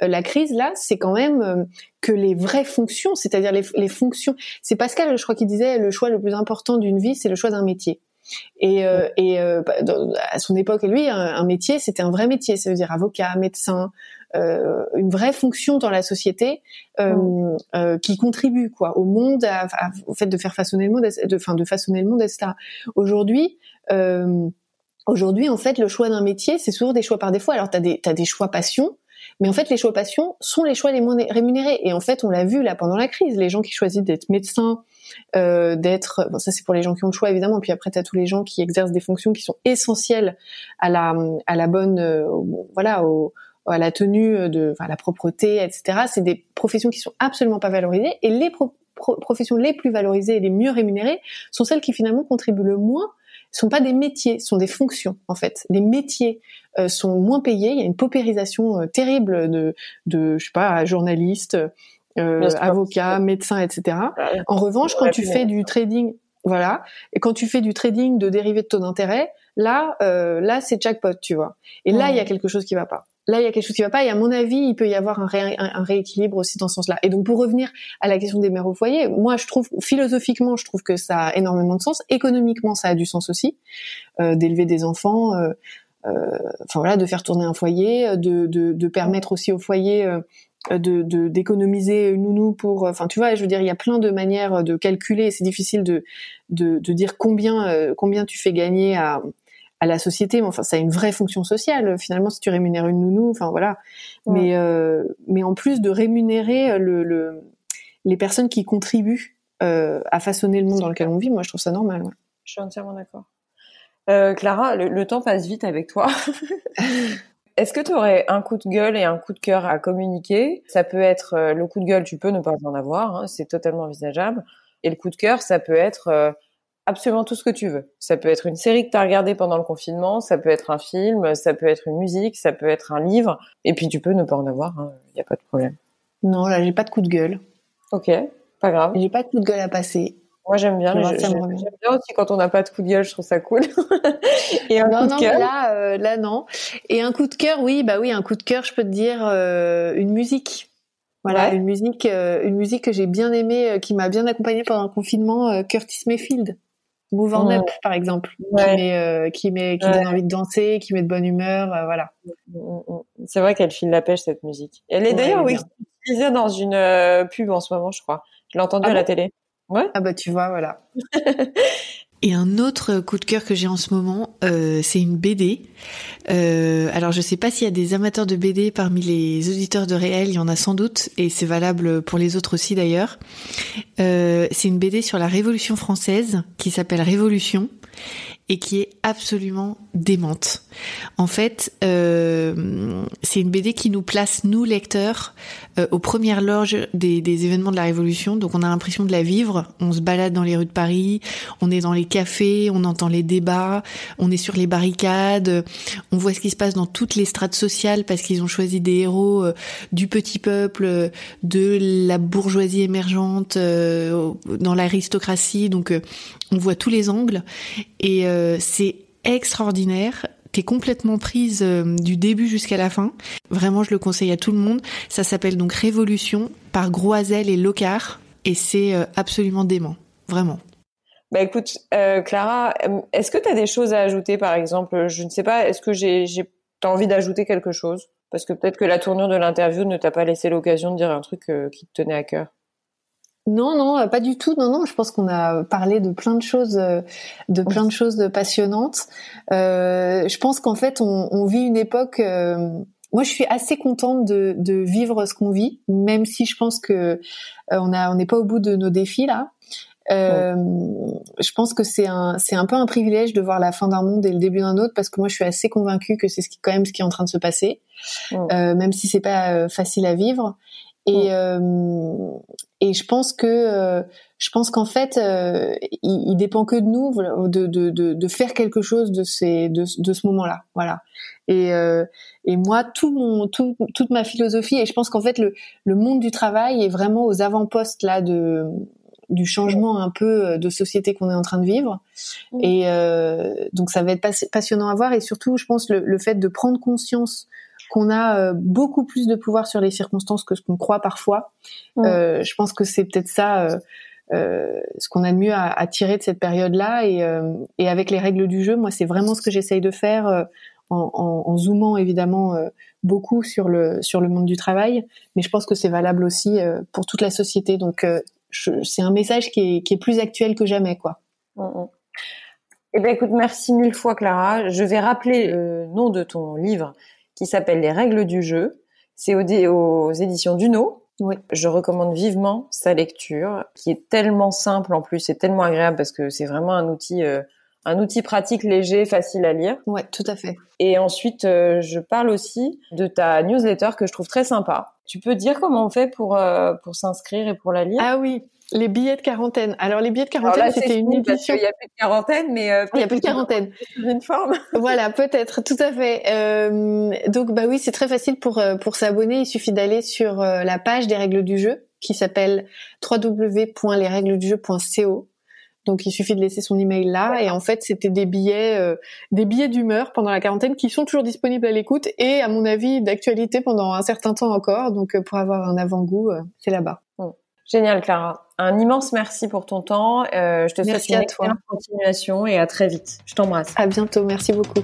euh, la crise là, c'est quand même euh, que les vraies fonctions, c'est-à-dire les, fonctions. C'est Pascal, je crois, qui disait le choix le plus important d'une vie, c'est le choix d'un métier. Et, euh, et bah, à son époque, lui, un, métier, c'était un vrai métier. Ça veut dire avocat, médecin, une vraie fonction dans la société qui contribue quoi au monde, au fait de faire façonner le monde, de, enfin, de façonner le monde, etc. Aujourd'hui. Aujourd'hui, en fait, le choix d'un métier, c'est souvent des choix par défaut. Alors, tu as des, as des choix passion, mais en fait, les choix passion sont les choix les moins rémunérés. Et en fait, on l'a vu là pendant la crise, les gens qui choisissent d'être médecins, euh, d'être, bon, ça c'est pour les gens qui ont le choix évidemment. Puis après, t'as tous les gens qui exercent des fonctions qui sont essentielles à la à la bonne, euh, voilà, au, à la tenue de, enfin, la propreté, etc. C'est des professions qui sont absolument pas valorisées. Et les professions les plus valorisées et les mieux rémunérées sont celles qui finalement contribuent le moins sont pas des métiers, sont des fonctions en fait. Les métiers euh, sont moins payés. Il y a une paupérisation euh, terrible de, de, je sais pas, journalistes, euh, avocats, médecins, etc. En revanche, quand tu fais du trading, voilà, et quand tu fais du trading de dérivés de taux d'intérêt, là, euh, là, c'est jackpot, tu vois. Et là, il y a quelque chose qui va pas là il y a quelque chose qui va pas et à mon avis il peut y avoir un, rééquilibre aussi dans ce sens-là. Et donc pour revenir à la question des mères au foyer moi je trouve philosophiquement je trouve que ça a énormément de sens. Économiquement ça a du sens aussi euh, d'élever des enfants euh, euh, enfin voilà de faire tourner un foyer de, de, de permettre aussi au foyer de d'économiser une nounou pour enfin tu vois je veux dire il y a plein de manières de calculer. C'est difficile de, de, de dire combien combien tu fais gagner à à la société. Mais enfin, ça a une vraie fonction sociale. Finalement, si tu rémunères une nounou, enfin voilà. Mais euh, mais en plus de rémunérer euh, le, les personnes qui contribuent euh, à façonner le monde dans lequel on vit, moi je trouve ça normal. Je suis entièrement d'accord. Clara, le, temps passe vite avec toi. [LAUGHS] Est-ce que tu aurais un coup de gueule et un coup de cœur à communiquer? Ça peut être le coup de gueule, tu peux ne pas en avoir, hein, c'est totalement envisageable. Et le coup de cœur, ça peut être absolument tout ce que tu veux. Ça peut être une série que tu as regardée pendant le confinement, ça peut être un film, ça peut être une musique, ça peut être un livre, et puis tu peux ne pas en avoir, il hein. n'y a pas de problème. Non, là, j'ai pas de coup de gueule. Ok, pas grave. J'ai pas de coup de gueule à passer. Moi, j'aime bien. J'aime bien aussi quand on n'a pas de coup de gueule, je trouve ça cool. [LAUGHS] et un coup de cœur. Là, euh, là, non. Et un coup de cœur, oui, bah oui, un coup de cœur, je peux te dire euh, une musique. Voilà, une musique, euh, une musique que j'ai bien aimée, qui m'a bien accompagnée pendant le confinement, Curtis Mayfield. Move on Up, par exemple, qui met, qui met, qui donne envie de danser, qui met de bonne humeur, voilà. C'est vrai qu'elle file la pêche cette musique. Elle est d'ailleurs oui, utilisée dans une pub en ce moment, je crois. Je l'ai entendue ah à la télé. Ouais. Ah bah tu vois, voilà. [LAUGHS] Et un autre coup de cœur que j'ai en ce moment, euh, c'est une BD. Euh, alors je sais pas s'il y a des amateurs de BD parmi les auditeurs de réel, il y en a sans doute, et c'est valable pour les autres aussi d'ailleurs. Euh, c'est une BD sur la Révolution française qui s'appelle Révolution et qui est absolument démente. En fait, euh, c'est une BD qui nous place, nous lecteurs, euh, aux premières loges des, des, événements de la Révolution. Donc on a l'impression de la vivre. On se balade dans les rues de Paris, on est dans les cafés, on entend les débats, on est sur les barricades, on voit ce qui se passe dans toutes les strates sociales parce qu'ils ont choisi des héros euh, du petit peuple, de la bourgeoisie émergente, euh, dans l'aristocratie. Donc on voit tous les angles et c'est extraordinaire. T'es complètement prise euh, du début jusqu'à la fin. Vraiment, je le conseille à tout le monde. Ça s'appelle donc Révolution par Groisel et Locard et c'est euh, absolument dément, vraiment. Bah écoute, euh, Clara, est-ce que tu as des choses à ajouter par exemple? Je ne sais pas, est-ce que j'ai, j'ai as envie d'ajouter quelque chose? Parce que peut-être que la tournure de l'interview ne t'a pas laissé l'occasion de dire un truc qui te tenait à cœur. Non, non, euh, pas du tout. Non, non. Je pense qu'on a parlé de plein de choses, euh, de plein de choses passionnantes. Euh, je pense qu'en fait, on, on, vit une époque. Euh, moi, je suis assez contente de, de vivre ce qu'on vit, même si je pense que on a, on n'est pas au bout de nos défis là. Euh, Je pense que c'est un, c'est un peu un privilège de voir la fin d'un monde et le début d'un autre, parce que moi, je suis assez convaincue que c'est ce qui, quand même ce qui est en train de se passer, même si c'est pas facile à vivre. Et, euh, et je pense que euh, je pense qu'en fait, euh, il, il, dépend que de nous de, de, de, de faire quelque chose de ces de, de ce moment-là, voilà. Et, euh, et moi, tout mon tout, toute ma philosophie et je pense qu'en fait le, le monde du travail est vraiment aux avant-postes là de du changement un peu de société qu'on est en train de vivre. Et euh, donc ça va être passionnant à voir et surtout, je pense le, le fait de prendre conscience qu'on a euh, beaucoup plus de pouvoir sur les circonstances que ce qu'on croit parfois. Euh, je pense que c'est peut-être ça euh, euh, ce qu'on a de mieux à, à, tirer de cette période-là. Et, et, avec les règles du jeu, moi, c'est vraiment ce que j'essaye de faire en, en, en, zoomant évidemment beaucoup sur le sur le monde du travail, mais je pense que c'est valable aussi pour toute la société. Donc c'est un message qui est, qui est plus actuel que jamais, quoi. Eh ben écoute, merci mille fois Clara. Je vais rappeler le nom de ton livre qui s'appelle Les règles du jeu. C'est aux, éditions Duno. Oui. Je recommande vivement sa lecture, qui est tellement simple en plus, et tellement agréable parce que c'est vraiment un outil, euh, un outil pratique, léger, facile à lire. Ouais, tout à fait. Et ensuite, euh, je parle aussi de ta newsletter que je trouve très sympa. Tu peux dire comment on fait pour euh, pour s'inscrire et pour la lire? Ah oui, les billets de quarantaine. Alors les billets de quarantaine, c'était une édition. Il n'y a plus de quarantaine, mais euh, il y a plus de quarantaine. Une forme. [LAUGHS] voilà, peut-être, tout à fait. Euh, donc bah oui, c'est très facile pour euh, pour s'abonner. Il suffit d'aller sur euh, la page des règles du jeu qui s'appelle www.lesrèglesdujeu.co. Donc il suffit de laisser son email là et en fait c'était des billets euh, des billets d'humeur pendant la quarantaine qui sont toujours disponibles à l'écoute et à mon avis d'actualité pendant un certain temps encore. Donc pour avoir un avant-goût, c'est là-bas. Génial, Clara. Un immense merci pour ton temps. Euh, je te souhaite une excellente continuation et à très vite. Je t'embrasse. À bientôt. Merci beaucoup.